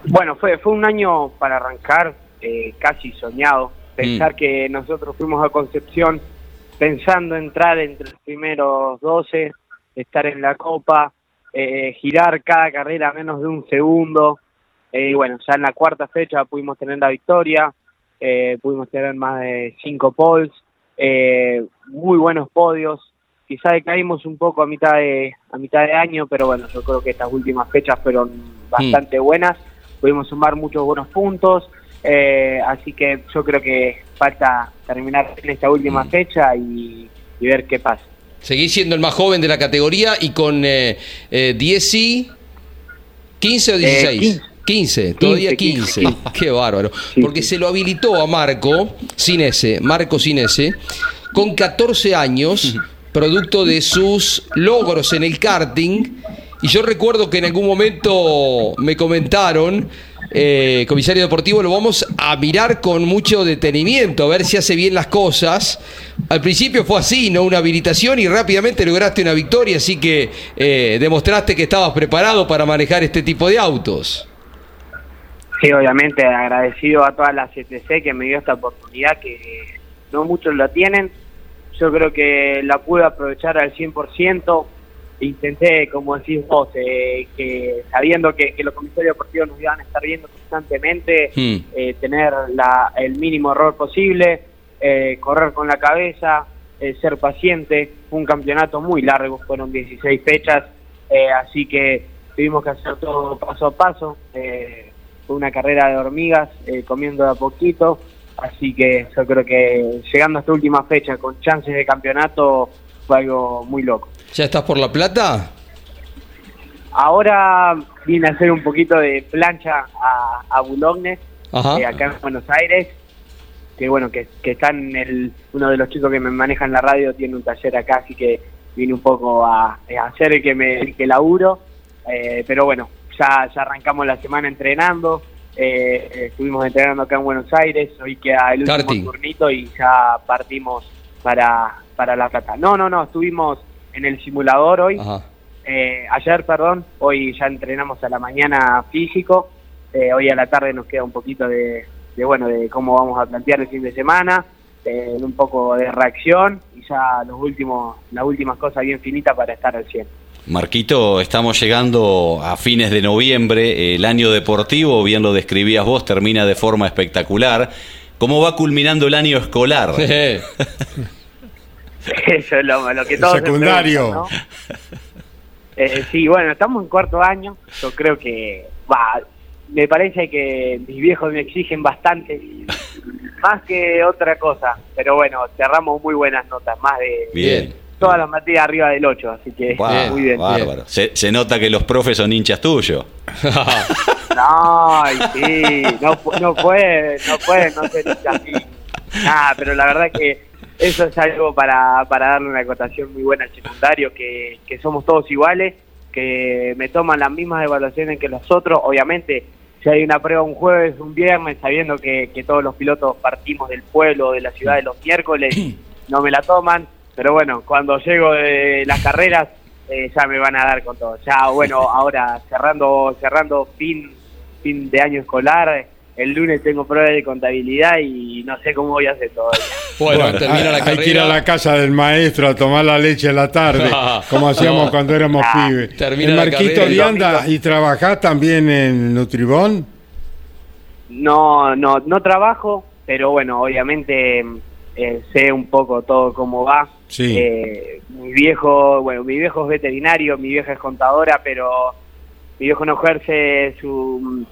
Bueno, fue, fue un año para arrancar eh, casi soñado. Pensar que nosotros fuimos a Concepción pensando entrar entre los primeros 12, estar en la Copa, eh, girar cada carrera menos de un segundo. Eh, y bueno, ya en la cuarta fecha pudimos tener la victoria, eh, pudimos tener más de cinco poles, muy buenos podios. Quizá decaímos un poco a mitad de a mitad de año, pero bueno, yo creo que estas últimas fechas fueron bastante buenas. Pudimos sumar muchos buenos puntos, eh, así que yo creo que falta terminar esta última fecha y, y ver qué pasa. Seguís siendo el más joven de la categoría y con eh, eh, 10 y 15 o 16. 15. 15, todavía 15. 15. <laughs> Qué bárbaro. Porque se lo habilitó a Marco, sin ese, Marco sin ese, con 14 años, <laughs> producto de sus logros en el karting. Y yo recuerdo que en algún momento me comentaron, eh, comisario deportivo, lo vamos a mirar con mucho detenimiento, a ver si hace bien las cosas. Al principio fue así, ¿no? Una habilitación y rápidamente lograste una victoria, así que eh, demostraste que estabas preparado para manejar este tipo de autos. Sí, obviamente agradecido a toda la CTC que me dio esta oportunidad que no muchos la tienen. Yo creo que la pude aprovechar al 100%. Intenté, como decís vos, eh, que sabiendo que, que los comisarios deportivos nos iban a estar viendo constantemente, Hmm. eh, tener la, el mínimo error posible, eh, correr con la cabeza, eh, ser paciente. Fue un campeonato muy largo, fueron 16 fechas, así que tuvimos que hacer todo paso a paso. eh, fue una carrera de hormigas, comiendo de a poquito, así que yo creo que llegando a esta última fecha con chances de campeonato fue algo muy loco. ¿Ya estás por La Plata? Ahora vine a hacer un poquito de plancha a, a Boulogne, Ajá. eh, acá en Buenos Aires, que bueno, que, que están el, uno de los chicos que me manejan la radio tiene un taller acá, así que vine un poco a, a hacer el que me el que laburo, eh, pero bueno, ya, ya arrancamos la semana entrenando, eh, eh, estuvimos entrenando acá en Buenos Aires, hoy queda el último Karting. turnito y ya partimos para, para La Plata. No, no, no, estuvimos en el simulador hoy, Ajá. eh, ayer, perdón, hoy ya entrenamos a la mañana físico, eh, hoy a la tarde nos queda un poquito de, de, bueno, de cómo vamos a plantear el fin de semana, eh, un poco de reacción y ya los últimos, las últimas cosas bien finitas para estar al 100. Marquito, estamos llegando a fines de noviembre, el año deportivo, bien lo describías vos, termina de forma espectacular. ¿Cómo va culminando el año escolar? <laughs> <laughs> <laughs> Eso es lo, lo que todos se Secundario. preguntan, ¿no? Eh, sí, bueno, estamos en cuarto año. Yo creo que, va, me parece que mis viejos me exigen bastante, más que otra cosa. Pero bueno, cerramos muy buenas notas, más de Bien. todas las materias arriba del 8, así que Guau, muy bien. bárbaro. Se, se nota que los profes son hinchas tuyos. <laughs> No, sí, no, no puede, no puede no ser así. Nada, pero la verdad que eso es algo para, para darle una acotación muy buena al secundario, que, que somos todos iguales, que me toman las mismas evaluaciones que los otros. Obviamente, si hay una prueba un jueves, un viernes, sabiendo que, que todos los pilotos partimos del pueblo, de la ciudad de los miércoles, <clears throat> no me la toman. Pero bueno, cuando llego de las carreras, eh, ya me van a dar con todo. Ya, bueno, ahora cerrando cerrando fin fin de año escolar, el lunes tengo prueba de contabilidad y no sé cómo voy a hacer todo. Bueno, Bueno, termina la hay carrera. que ir a la casa del maestro a tomar la leche en la tarde, <laughs> como hacíamos No. cuando éramos Ah, pibes. termina El la Marquito Dianda, domingo. ¿y trabajás también en Nutribón? No, no, no trabajo, pero bueno, obviamente eh, sé un poco todo cómo va. Sí. Eh, mi viejo, bueno, mi viejo es veterinario, mi vieja es contadora, pero mi viejo no ejerce su,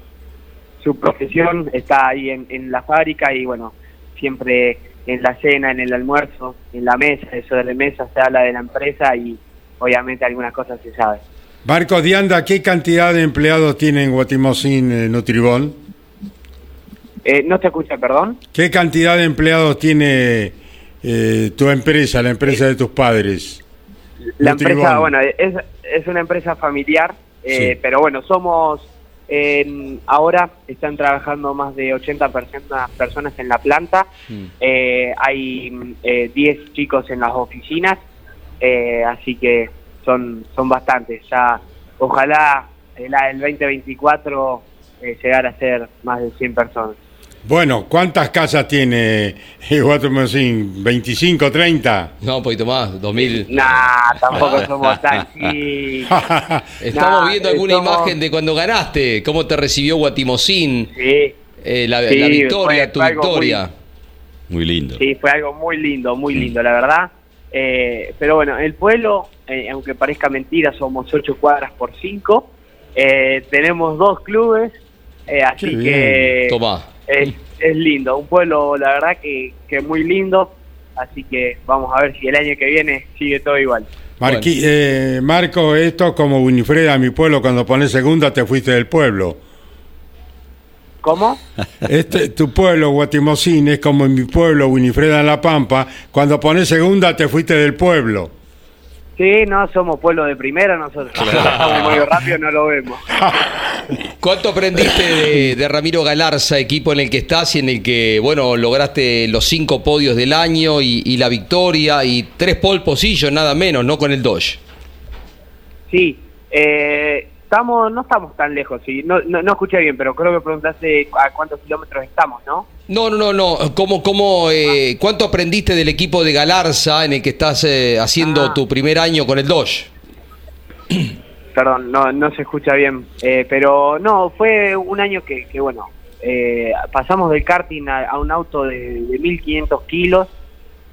su profesión, está ahí en, en la fábrica y bueno, siempre en la cena, en el almuerzo, en la mesa, eso de la mesa se habla de la empresa y obviamente algunas cosas se saben. Marcos Dianda, ¿qué cantidad de empleados tiene en Guatimosín eh, Nutribón? Eh, ¿No te escucha, perdón? ¿Qué cantidad de empleados tiene eh, tu empresa, la empresa de tus padres? La Nutribón. empresa, bueno, es, es una empresa familiar, eh, Sí. pero bueno, somos, en- ahora están trabajando más de 80 personas, personas en la planta, Eh, hay mm, eh, 10 chicos en las oficinas, eh, así que son, son bastantes. Ya, ojalá el, el 2024 eh, llegar a ser más de 100 personas. Bueno, ¿cuántas casas tiene Guatimosín? ¿25, 30? No, un poquito más, 2000. Nah, tampoco <laughs> somos tan... <laughs> Estamos Nah, viendo alguna somos- imagen de cuando ganaste, cómo te recibió Guatimosín, Sí, eh, la, Sí, la victoria, fue- tu fue algo muy- victoria. Muy lindo. Sí, fue algo muy lindo, muy lindo, la verdad. Eh, pero bueno, el pueblo, eh, aunque parezca mentira, somos ocho cuadras por cinco. Eh, tenemos dos clubes, eh, así Qué que Tomá. Es, es lindo. Un pueblo, la verdad, que, que muy lindo. Así que vamos a ver si el año que viene sigue todo igual. Marqui- eh, Marco, esto como Winifreda, mi pueblo, cuando pones segunda te fuiste del pueblo. ¿Cómo? <laughs> Este, tu pueblo, Guatimosín, es como mi pueblo, Winifreda en La Pampa. Cuando pones segunda te fuiste del pueblo. Sí, no somos pueblo de primera, nosotros <laughs> estamos muy rápido, no lo vemos. <laughs> ¿Cuánto aprendiste de, de Ramiro Galarza, equipo en el que estás y en el que, bueno, lograste los cinco podios del año y, y la victoria y tres pole position, nada menos, no con el Dodge? Sí, eh, estamos, no estamos tan lejos, sí. no, no, no escuché bien, pero creo que preguntaste a cuántos kilómetros estamos, ¿no? No, no, no, no. ¿Cómo, cómo, eh, ¿Cuánto aprendiste del equipo de Galarza en el que estás eh, haciendo Ah. tu primer año con el Dodge? <clears throat> Perdón, no, no se escucha bien, eh, pero no, fue un año que, que bueno, eh, pasamos del karting a, a un auto de, de 1500 kilos,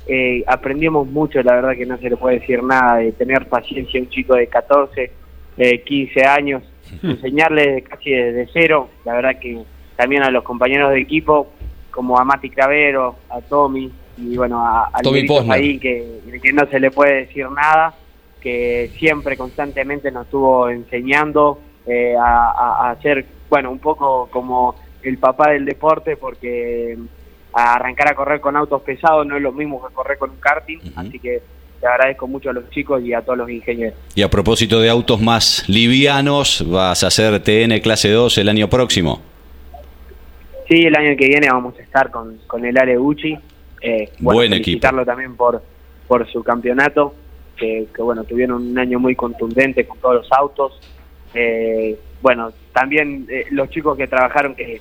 eh, aprendimos mucho, la verdad que no se le puede decir nada, de tener paciencia a un chico de 14, eh, 15 años, enseñarle casi desde cero, la verdad que también a los compañeros de equipo, como a Mati Cravero, a Tommy, y bueno, a, Tommy Posner. Faín, que, que no se le puede decir nada, que siempre constantemente nos estuvo enseñando eh, a, a- a ser, bueno, un poco como el papá del deporte, porque a arrancar a correr con autos pesados no es lo mismo que correr con un karting, así que te agradezco mucho a los chicos y a todos los ingenieros. Y a propósito de autos más livianos, vas a hacer TN clase 2 el año próximo. Sí, el año que viene vamos a estar con, con el Ale Gucci. Eh, bueno, Buen equipo. felicitarlo también por, por su campeonato, que, que, bueno, tuvieron un año muy contundente con todos los autos. Eh, bueno, también eh, los chicos que trabajaron, que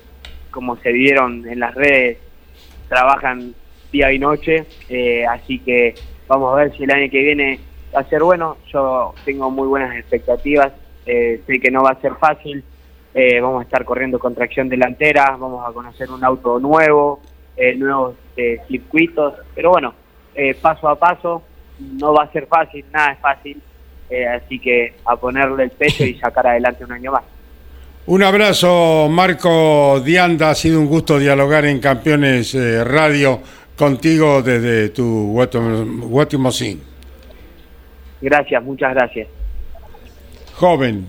como se vieron en las redes, trabajan día y noche, eh, así que vamos a ver si el año que viene va a ser bueno. Yo tengo muy buenas expectativas. Eh, sé que no va a ser fácil. Eh, vamos a estar corriendo con tracción delantera. Vamos a conocer un auto nuevo, eh, nuevos circuitos. Pero bueno, paso a paso. No va a ser fácil, nada es fácil. así que a ponerle el pecho y sacar adelante un año más. Un abrazo, Marco Dianda. Ha sido un gusto dialogar en Campeones Radio contigo desde tu Guatemala. Gracias, muchas gracias. Joven,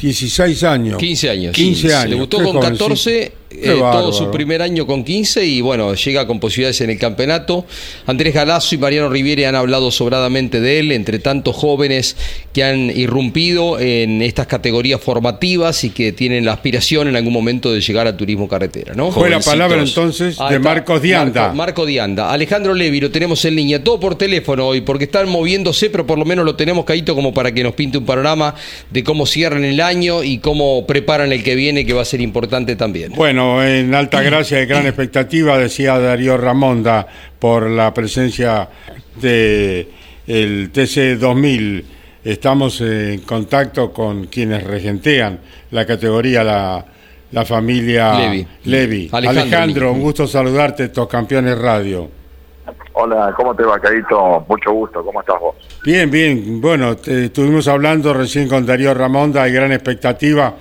16 años. 15 años. 15 años. Debutó con 14 eh, todo su primer año con 15 y bueno, llega con posibilidades en el campeonato. Andrés Galazo y Mariano Riviere han hablado sobradamente de él, entre tantos jóvenes que han irrumpido en estas categorías formativas y que tienen la aspiración en algún momento de llegar al turismo carretera. ¿no? Fue la palabra entonces de Marcos Dianda. Marco, Dianda. Alejandro Levi, lo tenemos en línea, todo por teléfono hoy, porque están moviéndose, pero por lo menos lo tenemos caído como para que nos pinte un panorama de cómo cierran el año y cómo preparan el que viene, que va a ser importante también. Bueno, en alta gracia y gran expectativa, decía Darío Ramonda, por la presencia del el TC 2000. Estamos en contacto con quienes regentean la categoría, la, la familia Levi. Alejandro, un gusto saludarte, estos campeones radio. Hola, ¿cómo te va, Caíto? Mucho gusto, ¿cómo estás vos? Bien, bien. Bueno, estuvimos hablando recién con Darío Ramonda, hay gran expectativa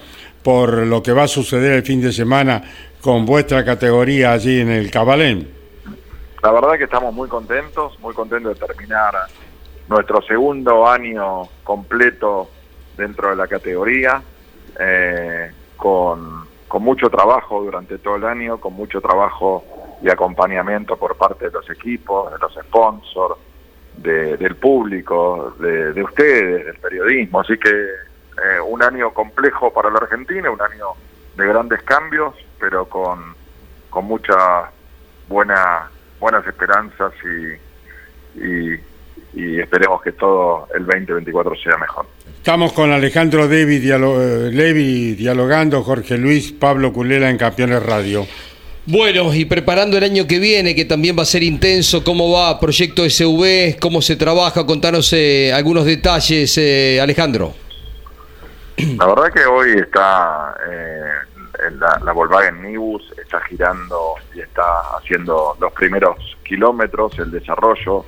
por lo que va a suceder el fin de semana con vuestra categoría allí en el Cabalén. La verdad que estamos muy contentos, muy contentos de terminar nuestro segundo año completo dentro de la categoría, eh, con, mucho trabajo durante todo el año, con mucho trabajo y acompañamiento por parte de los equipos, de los sponsors, del público, de, ustedes, del periodismo. Así que eh, un año complejo para la Argentina, un año de grandes cambios, pero con, con muchas buena, buenas esperanzas y, y, esperemos que todo el 2024 sea mejor. Estamos con Alejandro David eh, Levi dialogando, Jorge Luis, Pablo Culela en Campeones Radio. Bueno, y preparando el año que viene, que también va a ser intenso, ¿cómo va Proyecto SV? ¿Cómo se trabaja? Contanos eh, algunos detalles, eh, Alejandro. La verdad que hoy está eh, la, la, Volkswagen Nibus, está girando y está haciendo los primeros kilómetros, el desarrollo,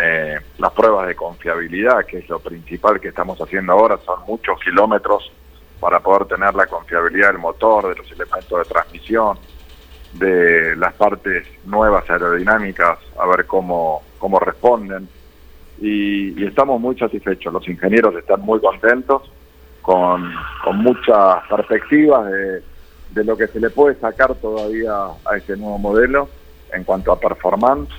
eh, las pruebas de confiabilidad, que es lo principal que estamos haciendo ahora, son muchos kilómetros para poder tener la confiabilidad del motor, de los elementos de transmisión, de las partes nuevas aerodinámicas, a ver cómo, cómo responden. y estamos muy satisfechos, los ingenieros están muy contentos con, con muchas perspectivas de, de lo que se le puede sacar todavía a ese nuevo modelo en cuanto a performance.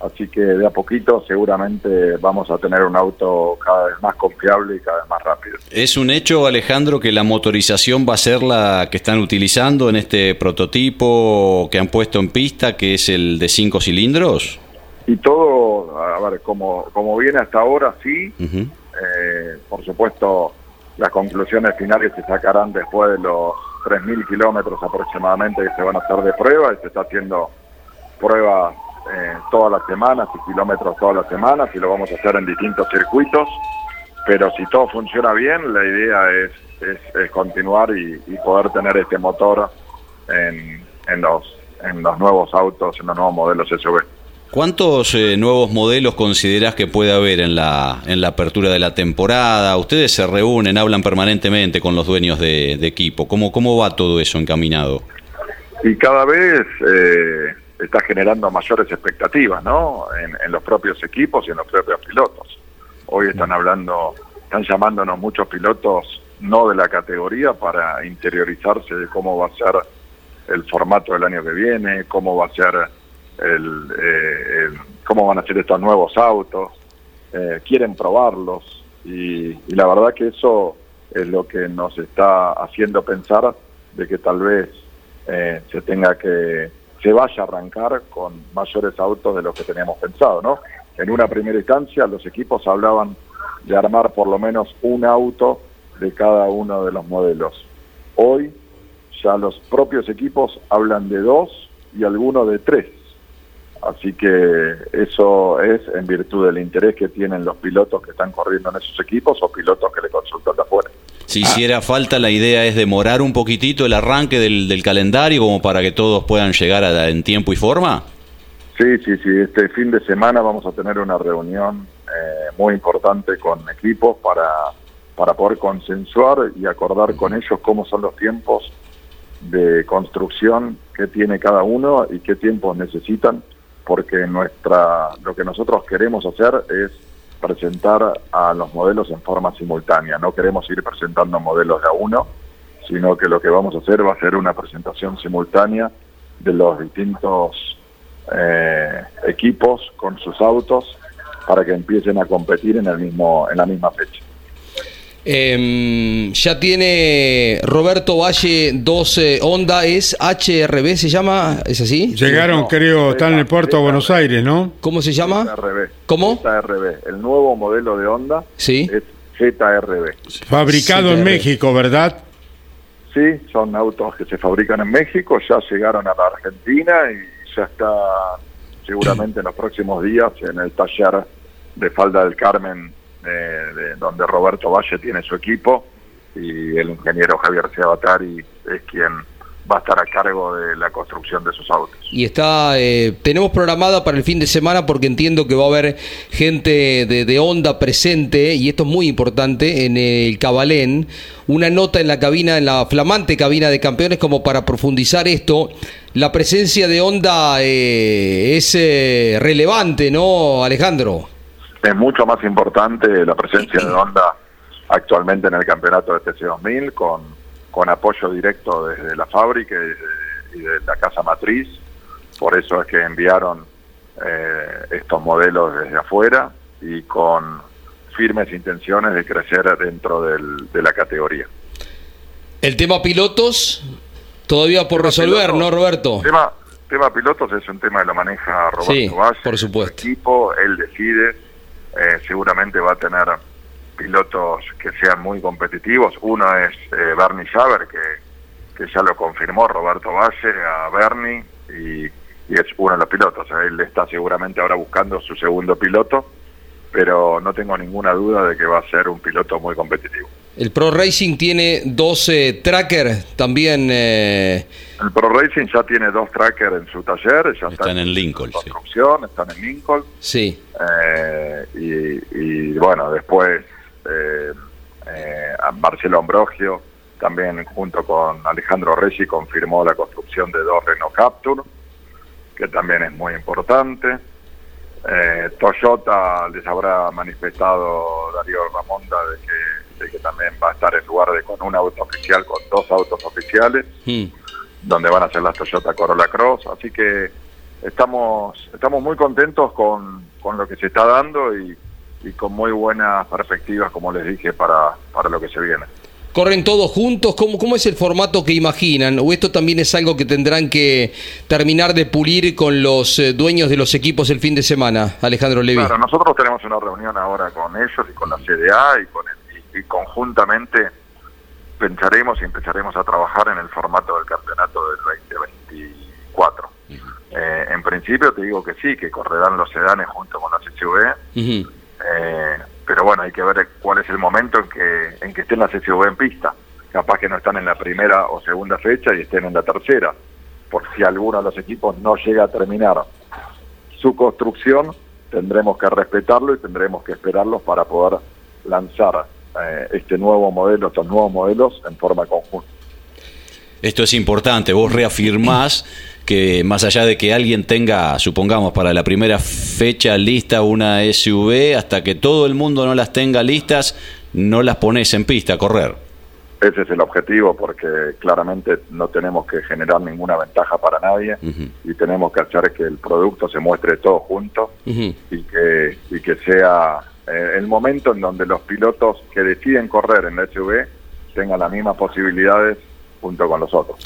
Así que de a poquito seguramente vamos a tener un auto cada vez más confiable y cada vez más rápido. ¿Es un hecho, Alejandro, que la motorización va a ser la que están utilizando en este prototipo que han puesto en pista, que es el de cinco cilindros? Y todo, a ver, como, como viene hasta ahora, sí. Eh, por supuesto, las conclusiones finales se sacarán después de los 3.000 kilómetros aproximadamente que se van a hacer de prueba y se está haciendo pruebas eh, todas las semanas y kilómetros todas las semanas y lo vamos a hacer en distintos circuitos. Pero si todo funciona bien, la idea es, es, continuar y, y, poder tener este motor en, en, los, en los nuevos autos, en los nuevos modelos SUV. ¿Cuántos eh, nuevos modelos considerás que puede haber en la, en la apertura de la temporada? Ustedes se reúnen, hablan permanentemente con los dueños de, equipo. ¿Cómo, ¿Cómo va todo eso encaminado? Y cada vez eh, está generando mayores expectativas, ¿no? En, los propios equipos y en los propios pilotos. Hoy están hablando, están llamándonos muchos pilotos no de la categoría para interiorizarse de cómo va a ser el formato del año que viene, cómo va a ser eh, el, cómo van a ser estos nuevos autos, eh, quieren probarlos y, la verdad que eso es lo que nos está haciendo pensar de que tal vez eh, se tenga que, se vaya a arrancar con mayores autos de lo que teníamos pensado, ¿no? En una primera instancia los equipos hablaban de armar por lo menos un auto de cada uno de los modelos. Hoy ya los propios equipos hablan de dos y algunos de tres Así que eso es en virtud del interés que tienen los pilotos que están corriendo en esos equipos o pilotos que le consultan de afuera. Si hiciera falta, la idea es demorar un poquitito el arranque del, del calendario como para que todos puedan llegar a, en tiempo y forma. Sí, sí, sí. Este fin de semana vamos a tener una reunión eh, muy importante con equipos para, para poder consensuar y acordar con ellos cómo son los tiempos de construcción que tiene cada uno y qué tiempos necesitan, porque nuestra lo que nosotros queremos hacer es presentar a los modelos en forma simultánea. No queremos ir presentando modelos de a uno, sino que lo que vamos a hacer va a ser una presentación simultánea de los distintos eh, equipos con sus autos para que empiecen a competir en el mismo en la misma fecha. Em, ya tiene Roberto Valle 12 Honda, es HRB, ¿se llama? ¿Es así? Llegaron, No, creo, están en el puerto de Buenos Aires, ¿no? ¿Cómo se llama? ZRB. ¿Cómo? ZRB. El nuevo modelo de Honda Sí. es ZRB. Fabricado en. México, ¿verdad? Sí, son autos que se fabrican en México, ya llegaron a la Argentina y ya está seguramente en los próximos días en el taller de Falda del Carmen, eh, de donde Roberto Valle tiene su equipo y el ingeniero Javier Ciabatari es quien va a estar a cargo de la construcción de sus autos. Y está, eh, tenemos programada para el fin de semana porque entiendo que va a haber gente de, de Honda presente, y esto es muy importante, en el Cabalén, una nota en la cabina, en la flamante cabina de campeones, como para profundizar esto. La presencia de Honda eh, es eh, relevante, ¿no, Alejandro? Es mucho más importante la presencia de Honda actualmente en el campeonato de TC2000 con, con apoyo directo desde la fábrica y de, y de la casa matriz. Por eso es que enviaron eh, estos modelos desde afuera y con firmes intenciones de crecer dentro del- de la categoría. El tema pilotos, todavía por resolver, pilotos. ¿no, Roberto? Tema, tema pilotos es un tema que lo maneja Roberto Sí, Valle. por supuesto. Su equipo, él decide. Eh, seguramente va a tener pilotos que sean muy competitivos. Uno es eh, Bernie Schaber, que, que ya lo confirmó Roberto Valle a Bernie y, y es uno de los pilotos. Él está seguramente ahora buscando su segundo piloto, pero no tengo ninguna duda de que va a ser un piloto muy competitivo. El Pro Racing tiene 12 tracker también. eh, El Pro Racing ya tiene dos trackers en su taller, ya Están en Lincoln, sí. construcción, están en Lincoln. sí. Eh, y, y, bueno, después eh, eh, a Marcelo Ambrogio, también junto con Alejandro Reggi, confirmó la construcción de dos Renault Capture, que también es muy importante. Eh, Toyota les habrá manifestado Darío Ramonda de que, que también va a estar en lugar de con un auto oficial, con dos autos oficiales donde van a ser las Toyota Corolla Cross, así que estamos estamos muy contentos con, con lo que se está dando y, y con muy buenas perspectivas, como les dije, para, para lo que se viene. ¿Corren todos juntos? ¿Cómo, ¿Cómo es el formato que imaginan? ¿O esto también es algo que tendrán que terminar de pulir con los eh, dueños de los equipos el fin de semana, Alejandro Levi? Claro, nosotros tenemos una reunión ahora con ellos y con la CDA y, con el- y- conjuntamente pensaremos y empezaremos a trabajar en el formato del campeonato del 2024. Eh, en principio te digo que sí, que correrán los sedanes junto con las SUV, Ujú. Eh, pero bueno, hay que ver cuál es el momento en que, en que estén las SUV en pista. Capaz que no están en la primera o segunda fecha y estén en la tercera. Por si alguno de los equipos no llega a terminar su construcción, tendremos que respetarlo y tendremos que esperarlos para poder lanzar eh, este nuevo modelo, estos nuevos modelos en forma conjunta. Esto es importante, vos reafirmás que más allá de que alguien tenga, supongamos, para la primera fecha lista una SUV, hasta que todo el mundo no las tenga listas, no las pones en pista a correr. Ese es el objetivo porque claramente no tenemos que generar ninguna ventaja para nadie y tenemos que hacer que el producto se muestre todo junto y que, y que sea eh, el momento en donde los pilotos que deciden correr en la SUV tengan las mismas posibilidades junto con los otros.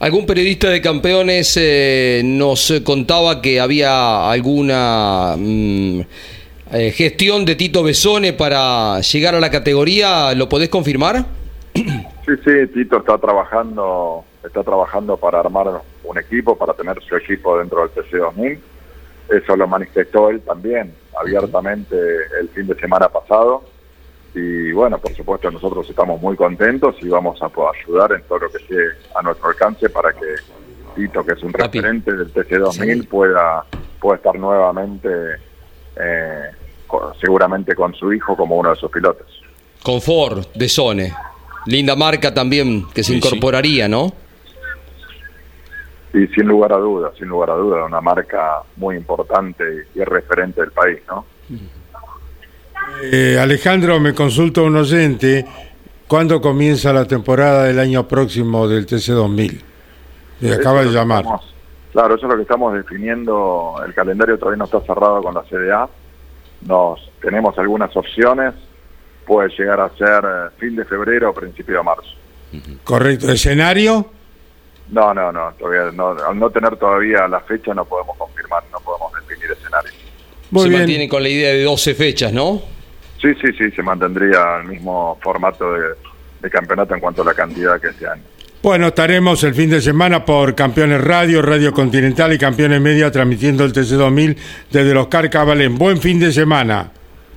Algún periodista de campeones eh, nos contaba que había alguna mm, eh, gestión de Tito Besone para llegar a la categoría. ¿Lo podés confirmar? Sí, sí, Tito está trabajando, está trabajando para armar un equipo, para tener su equipo dentro del TC2000. eso lo manifestó él también abiertamente el fin de semana pasado. Y bueno, por supuesto nosotros estamos muy contentos y vamos a poder ayudar en todo lo que esté a nuestro alcance para que Tito, que es un referente del TC2000, pueda, pueda estar nuevamente, eh, seguramente con su hijo como uno de sus pilotos. Confort de Sone. Linda marca también que se incorporaría, ¿no? Sí, sin lugar a dudas, sin lugar a dudas, una marca muy importante y referente del país, ¿no? Eh, Alejandro, me consulta un oyente, ¿cuándo comienza la temporada del año próximo del TC2000? Me acaba de llamar. claro, eso es lo que estamos definiendo, el calendario todavía no está cerrado con la CDA, nos tenemos algunas opciones, puede llegar a ser eh, fin de febrero o principio de marzo. Correcto, ¿escenario? No, no, no, todavía no, al no tener todavía la fecha no podemos confirmar, no podemos definir escenario. se mantiene con la idea de 12 fechas, ¿no? Sí, sí, sí, se mantendría el mismo formato de, campeonato en cuanto a la cantidad que sean. Bueno, estaremos el fin de semana por Campeones Radio, Radio Continental y Campeones Media transmitiendo el TC2000 desde los Carcabalén. Buen fin de semana.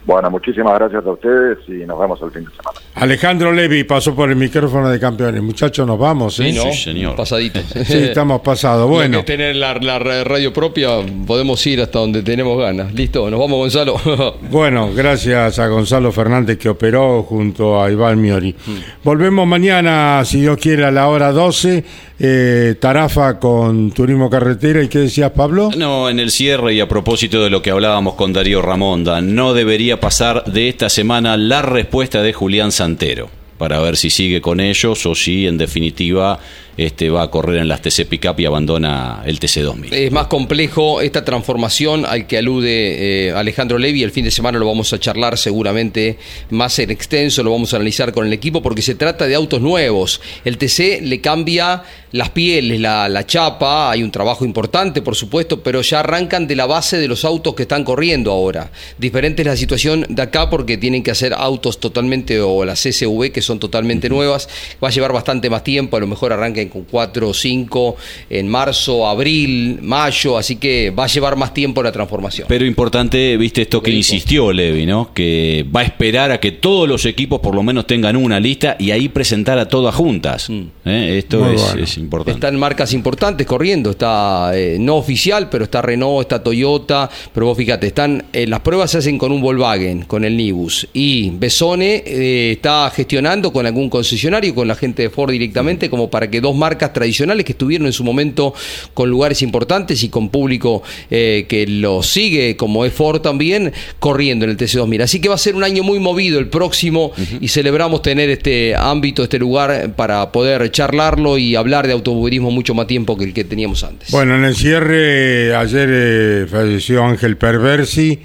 Bueno, muchísimas gracias a ustedes y nos vemos el fin de semana. Alejandro Levi pasó por el micrófono de campeones. Muchachos, nos vamos. ¿eh? Sí, señor. Pasadito. <laughs> sí, estamos pasados. Bueno. Que tener la, radio propia, podemos ir hasta donde tenemos ganas. Listo, nos vamos, Gonzalo. <laughs> bueno, gracias a Gonzalo Fernández que operó junto a Iván Miori. Mm. Volvemos mañana, si Dios quiere, a la hora 12 eh, Tarafa con Turismo Carretera. ¿Y qué decías, Pablo? No, en el cierre y a propósito de lo que hablábamos con Darío Ramonda, no debería pasar de esta semana la respuesta de Julián Santero para ver si sigue con ellos o si en definitiva este, va a correr en las TC Pickup y abandona el TC2000. Es más complejo esta transformación al que alude eh, Alejandro Levi. El fin de semana lo vamos a charlar seguramente más en extenso, lo vamos a analizar con el equipo porque se trata de autos nuevos. El TC le cambia las pieles, la, la chapa, hay un trabajo importante por supuesto, pero ya arrancan de la base de los autos que están corriendo ahora. Diferente es la situación de acá porque tienen que hacer autos totalmente o las SUV que son totalmente nuevas. Va a llevar bastante más tiempo, a lo mejor arranquen con 4 o 5 en marzo, abril, mayo, así que va a llevar más tiempo la transformación. Pero importante, viste esto que insistió Levi, ¿no? Que va a esperar a que todos los equipos por lo menos tengan una lista y ahí presentar a todas juntas. Mm. ¿eh? Esto es, importante. Están marcas importantes corriendo, está eh, no oficial, pero está Renault, está Toyota, pero vos fíjate, están eh, las pruebas se hacen con un Volkswagen, con el Nibus y Besone está gestionando con algún concesionario, con la gente de Ford directamente, como para que dos marcas tradicionales que estuvieron en su momento con lugares importantes y con público eh, que lo sigue, como es Ford también, corriendo en el TC2000. Así que va a ser un año muy movido el próximo y celebramos tener este ámbito, este lugar para poder charlarlo y hablar de automovilismo mucho más tiempo que el que teníamos antes. Bueno, en el cierre, ayer eh, falleció Ángel Perversi.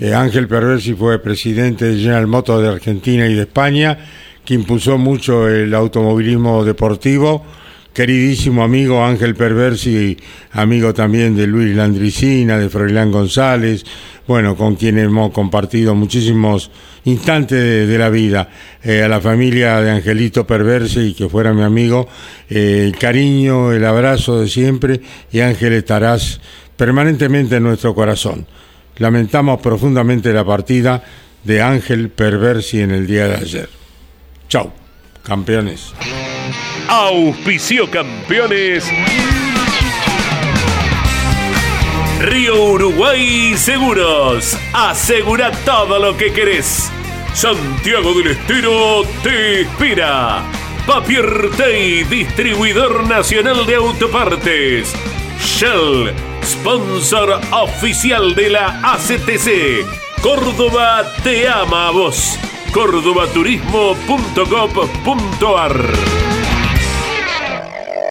Eh, Ángel Perversi fue presidente de General Motors de Argentina y de España, que impulsó mucho el automovilismo deportivo queridísimo amigo Ángel Perversi, amigo también de Luis Landricina, de Froilán González, bueno, con quien hemos compartido muchísimos instantes de, la vida. Eh, a la familia de Angelito Perversi, que fuera mi amigo, eh, el cariño, el abrazo de siempre, y Ángel estarás permanentemente en nuestro corazón. Lamentamos profundamente la partida de Ángel Perversi en el día de ayer. Chau, campeones. Auspicio campeones. Río Uruguay Seguros. Asegura todo lo que querés. Santiago del Estero te inspira. Papier Tay, distribuidor nacional de autopartes. Shell, sponsor oficial de la ACTC. Córdoba te ama a vos. cordobaturismo.gov.ar